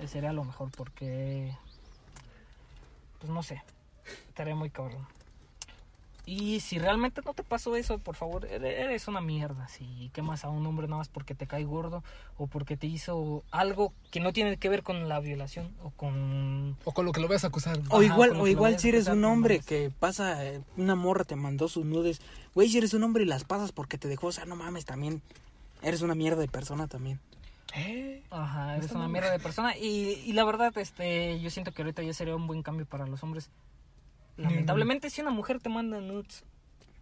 eh, sería lo mejor porque, pues no sé, estaría muy cabrón. Y si realmente no te pasó eso, por favor, ere- eres una mierda. Si quemas a un hombre nada más porque te cae gordo o porque te hizo algo que no tiene que ver con la violación o con... O con lo que lo veas a acusar. O Ajá, igual, o igual si eres un hombre que pasa, eh, una morra te mandó sus nudes, güey, si eres un hombre y las pasas porque te dejó, o sea, no mames, también eres una mierda de persona también. ¿Eh? Ajá, eres una mierda de persona. Y, y la verdad, este, yo siento que ahorita ya sería un buen cambio para los hombres. Lamentablemente, si una mujer te manda nudes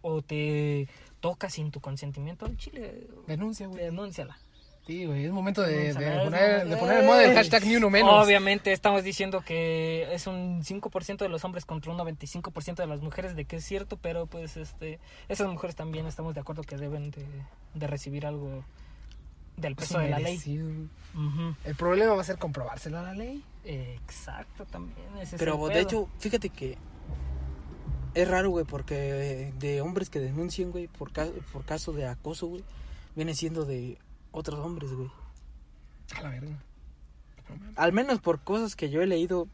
o te toca sin tu consentimiento, al chile, Denuncia, güey. denúnciala. Sí, güey, es momento de, poner, de poner en moda el hashtag ni uno menos. Obviamente estamos diciendo que es un 5% de los hombres contra un 95% de las mujeres, de que es cierto, pero pues este esas mujeres también estamos de acuerdo que deben de, de recibir algo del peso de la ley. Merecido. Ujú. El problema va a ser comprobárselo a la ley. Exacto, también. ese es Pero el de pedo. hecho, fíjate que es raro, güey, porque de hombres que denuncien, güey, por, ca- por caso de acoso, güey, viene siendo de otros hombres, güey. A la verga. Al menos por cosas que yo he leído,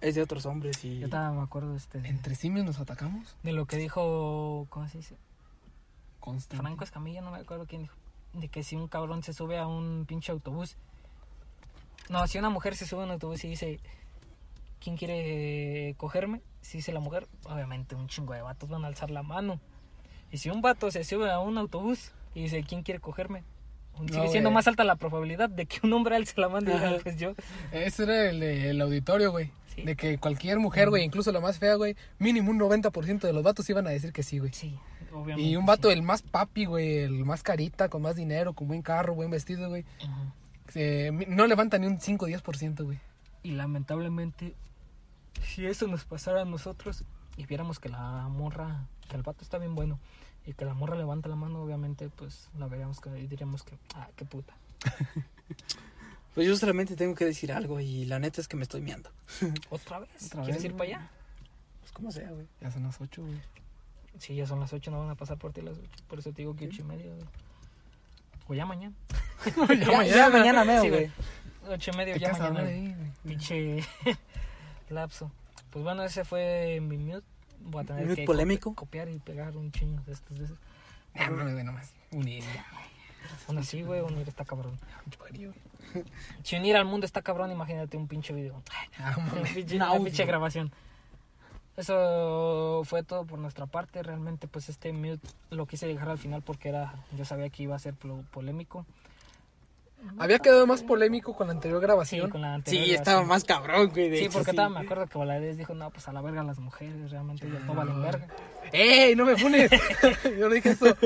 es de otros hombres y... Yo todavía me acuerdo este, ¿Entre simios nos atacamos? de lo que dijo, ¿cómo se dice? Constante. Franco Escamilla, no me acuerdo quién dijo. De que si un cabrón se sube a un pinche autobús. No, si una mujer se sube a un autobús y dice, ¿quién quiere cogerme? Si dice la mujer, obviamente un chingo de vatos van a alzar la mano. Y si un vato se sube a un autobús y dice, ¿quién quiere cogerme? Sigue No, siendo güey. más alta la probabilidad de que un hombre alce la mano y diga, pues yo. Ese era el, el auditorio, güey. Sí. De que cualquier mujer, güey, incluso la más fea, güey, mínimo un 90% de los vatos iban a decir que sí, güey. Sí, obviamente. Y un vato, sí. el más papi, güey, el más carita, con más dinero, con buen carro, buen vestido, güey, eh, no levanta ni un 5 o 10%, güey. Y lamentablemente, si eso nos pasara a nosotros y viéramos que la morra, que el vato está bien bueno y que la morra levanta la mano, obviamente, pues la veríamos que y diríamos que, ah, qué puta. *laughs* Pues yo solamente tengo que decir algo y la neta es que me estoy miando. *laughs* ¿Otra vez? Otra ¿Quieres vez, ir para allá? Pues como sea, güey. Ya son las 8, güey. Sí, ya son las 8, no van a pasar por ti las 8. Por eso te digo que 8 y media. güey. O ya mañana. *laughs* Ya, ya mañana meo, Sí, güey. 8 y media, ¿Qué ya casa mañana. Pinche lapso. Pues bueno, ese fue mi mute. Voy a tener Mute que polémico. copi- copiar y pegar un chingo de estos. De esos. Ah, no, güey, nomás. Unir, ya, Aún así, güey, unir está cabrón. *laughs* Si unir al mundo está cabrón, imagínate un pinche video. Ah, *laughs* Una pinche, Un una pinche grabación. Eso fue todo por nuestra parte. Realmente, pues este mute lo quise dejar al final porque era, yo sabía que iba a ser polémico. Había quedado más polémico con la anterior Sí, grabación. con la anterior. Sí, grabación. estaba más cabrón, güey. de Sí, hecho, porque sí. estaba, me acuerdo que Valadez dijo, no, pues a la verga las mujeres, realmente ellas no valen verga. ¡Ey! ¡No me funes! *laughs* Yo no dije eso.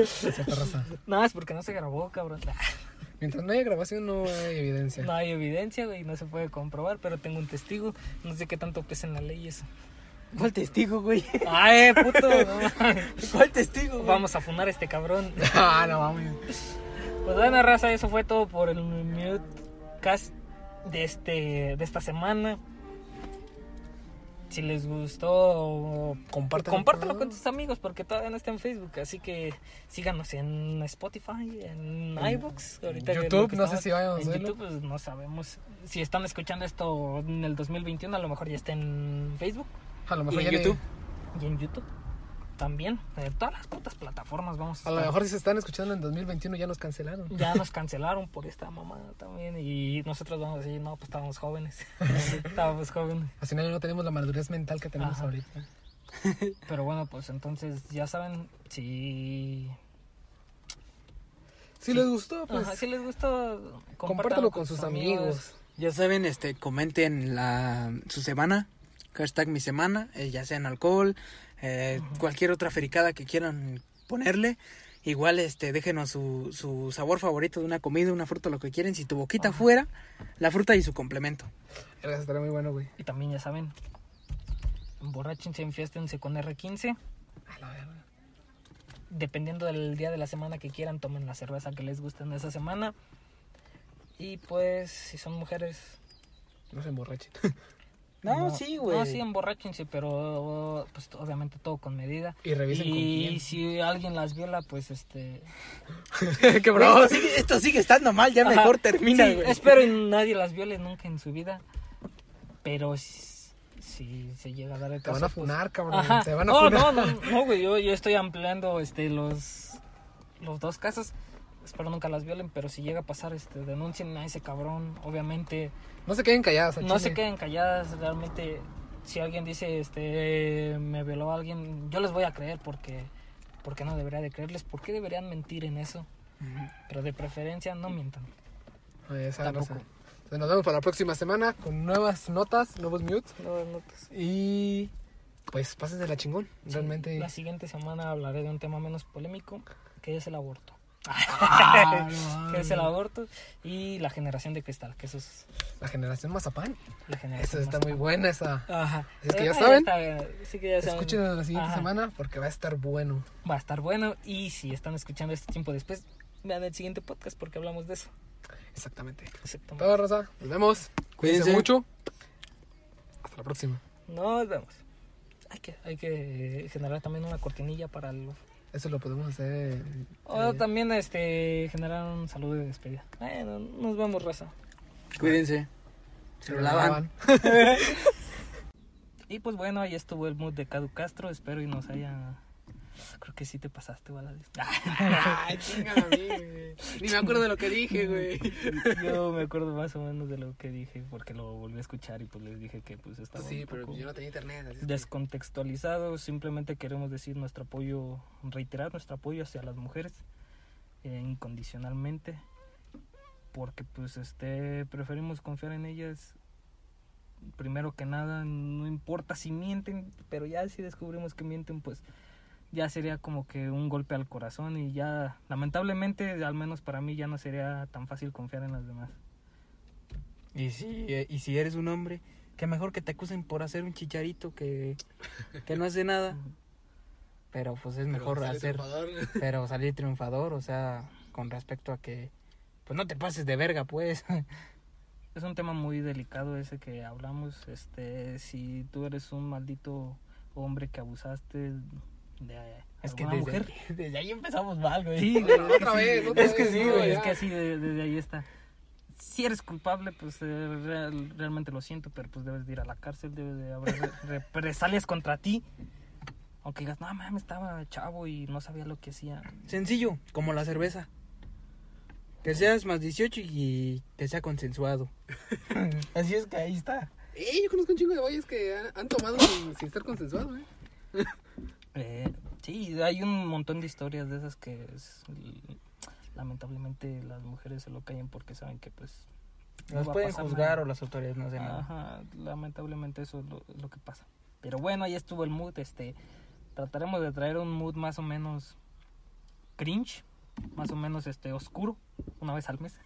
No, es porque no se grabó, cabrón. *laughs* Mientras no haya grabación, no hay evidencia. No hay evidencia, güey, no se puede comprobar, pero tengo un testigo. No sé qué tanto pesa en la ley eso. ¿Cuál testigo, güey? Ay, puto. *laughs* no mames. ¿Cuál testigo, güey? Vamos a funar a este cabrón. Ah, no vamos. Pues bueno, raza, eso fue todo por el Mute Cast de, este, de esta semana. si les gustó, Compártelo. compártelo con tus amigos porque todavía no está en Facebook. Así que síganos en Spotify, en iBooks. Ahorita YouTube, no sé si vayamos a En. YouTube, pues no sabemos. Si están escuchando esto en el 2021, a lo mejor ya está en Facebook A lo mejor Y en ya ni- YouTube. y en YouTube. También, en todas las putas plataformas vamos a A lo mejor si se están escuchando en 2021 ya nos cancelaron. Ya nos *laughs* cancelaron por esta mamada también y nosotros vamos a decir, no, pues estábamos jóvenes. *laughs* estábamos jóvenes. Así no, no tenemos la madurez mental que tenemos Ajá. ahorita. *laughs* Pero bueno, pues entonces ya saben, si, Si les gustó, pues Ajá, si les gustó, compártelo con sus amigos. Ya saben, este, comenten la, su semana, hashtag mi semana, eh, ya sea en alcohol, eh, cualquier otra fericada que quieran ponerle. Igual, este, déjenos su, su sabor favorito de una comida, una fruta, lo que quieren. Si tu boquita fuera, la fruta y su complemento. Gracias, estaría muy bueno, güey. Y también ya saben, emborráchense, enfiéstense con R15. A la verga. Dependiendo del día de la semana que quieran, tomen la cerveza que les guste en esa semana. Y pues, si son mujeres, No se emborrachen. *laughs* No, sí, güey. No, sí, emborráchense, pero pues obviamente todo con medida. Y revisen con Y quién. si alguien las viola, pues este. *laughs* ¡Qué Bro, esto, sigue, esto sigue estando mal, ya Ajá, mejor termina, sí, güey. espero y nadie las viole nunca en su vida. Pero si, si se llega a dar el Te caso. van a pues, cabrón. Ajá. Te van a no, funar. no, no, *laughs* no, güey, yo, yo estoy ampliando este los los dos casos. Espero nunca las violen, pero si llega a pasar, este, denuncien a ese cabrón. Obviamente, No se queden calladas. al no chile. se queden calladas. Realmente, si alguien dice, este, me violó a alguien, yo les voy a creer porque, porque no debería de creerles. ¿Por qué deberían mentir en eso? Pero de preferencia, no mientan. Oye, esa Tampoco. raza. Entonces, Nos vemos para la próxima semana con nuevas notas, nuevos mutes. No, no te- Y pues pases de la chingón. Sí, Realmente. La siguiente semana hablaré de un tema menos polémico, que es el aborto. Ah, *laughs* no que es el aborto y la generación de cristal, que eso es La generación Mazapán. la Esa generación está muy buena esa. Ajá. Es que ya saben. sí que ya saben. Escuchen la siguiente Ajá. semana porque va a estar bueno. Va a estar bueno y si están escuchando este tiempo después, vean el siguiente podcast porque hablamos de eso. Exactamente. Exactamente. Todo, Rosa. Nos vemos. Cuídense Cuídense. mucho. Hasta la próxima. Nos vemos. Hay que, hay que generar también una cortinilla para el... Eso lo podemos hacer. O eh, también este generar un saludo de despedida. Bueno, nos vemos, raza. Cuídense. Se lo lavan. *laughs* Y pues bueno, ahí estuvo el mood de Cadu Castro. Espero y nos haya. *laughs* Creo que sí te pasaste, Valadez. *laughs* Ay, chingada güey. Ni me acuerdo de lo que dije, güey. *laughs* Yo me acuerdo más o menos de lo que dije porque lo volví a escuchar y pues les dije que pues estaba Sí, un pero poco yo no tenía internet. así es que- descontextualizado. Simplemente queremos decir nuestro apoyo, reiterar nuestro apoyo hacia las mujeres eh, incondicionalmente porque pues este preferimos confiar en ellas primero que nada no importa si mienten pero ya si descubrimos que mienten pues ya sería como que un golpe al corazón y ya lamentablemente al menos para mí ya no sería tan fácil confiar en las demás Y si, eh, y si eres un hombre, que mejor que te acusen por hacer un chicharito que, que no hace nada. *laughs* Pero pues es mejor Pero hacer, triunfador. *laughs* pero salir triunfador, o sea, con respecto a que, pues no te pases de verga, pues. *laughs* es un tema muy delicado ese que hablamos este si tú eres un maldito hombre que abusaste de Es que desde, mujer desde ahí empezamos mal, güey. Sí, güey, otra vez, otra es que vez, sí, no, güey, ya. es que así de- desde ahí está. Si eres culpable, pues eh, real- realmente lo siento, pero pues debes de ir a la cárcel, debe de haber re- *laughs* represalias contra ti. Aunque digas, no mames, estaba chavo y no sabía lo que hacía. Sencillo, como la cerveza. Que seas más 18 y que sea consensuado. *laughs* Así es que ahí está. Eh, yo conozco un chingo de güeyes que han, han tomado sin, sin estar consensuados, güey. *laughs* Eh, sí, hay un montón de historias de esas que es- lamentablemente las mujeres se lo callan porque saben que pues no pueden juzgar nada. o las autoridades no hacen nada. Ajá, lamentablemente eso es lo, que pasa. Pero bueno, ahí estuvo el mood. Este, trataremos de traer un mood más o menos cringe, más o menos este oscuro, una vez al mes. *laughs*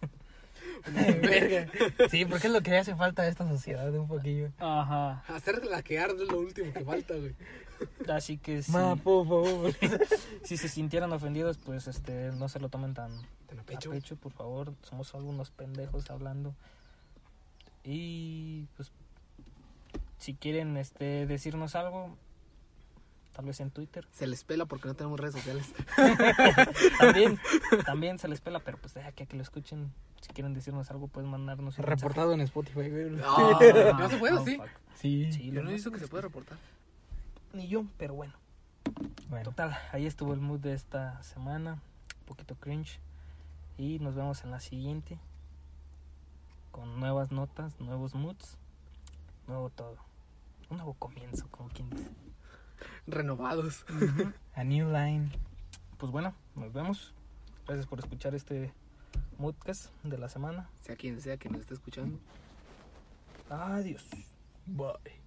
Sí, porque es lo que hace falta a esta sociedad un poquillo. Ajá. Hacer la que arde es lo último que falta, güey. Así que si, Ma, por favor. *laughs* si se sintieran ofendidos, pues este, no se lo tomen tan a a pecho. pecho, por favor. Somos algunos pendejos hablando. Y pues si quieren este decirnos algo, tal vez en Twitter. Se les pela porque no tenemos redes sociales. *laughs* También, *laughs* también se les pela, pero pues deja que, que lo escuchen. Si quieren decirnos algo, pueden mandarnos un Reportado en Spotify, güey. Ah. ¿No se puede, sí? fuck. Sí. Sí, Yo no he visto que se puede reportar. Ni yo, pero bueno. Bueno, Total, ahí estuvo el mood de esta semana. Un poquito cringe. Y nos vemos en la siguiente. Con nuevas notas, nuevos moods. Nuevo todo. Un nuevo comienzo, como quien dice. Renovados. *laughs* a new line. Pues bueno, nos vemos. Gracias por escuchar este moodcast de la semana. Sea quien sea que nos esté escuchando. Adiós. Bye.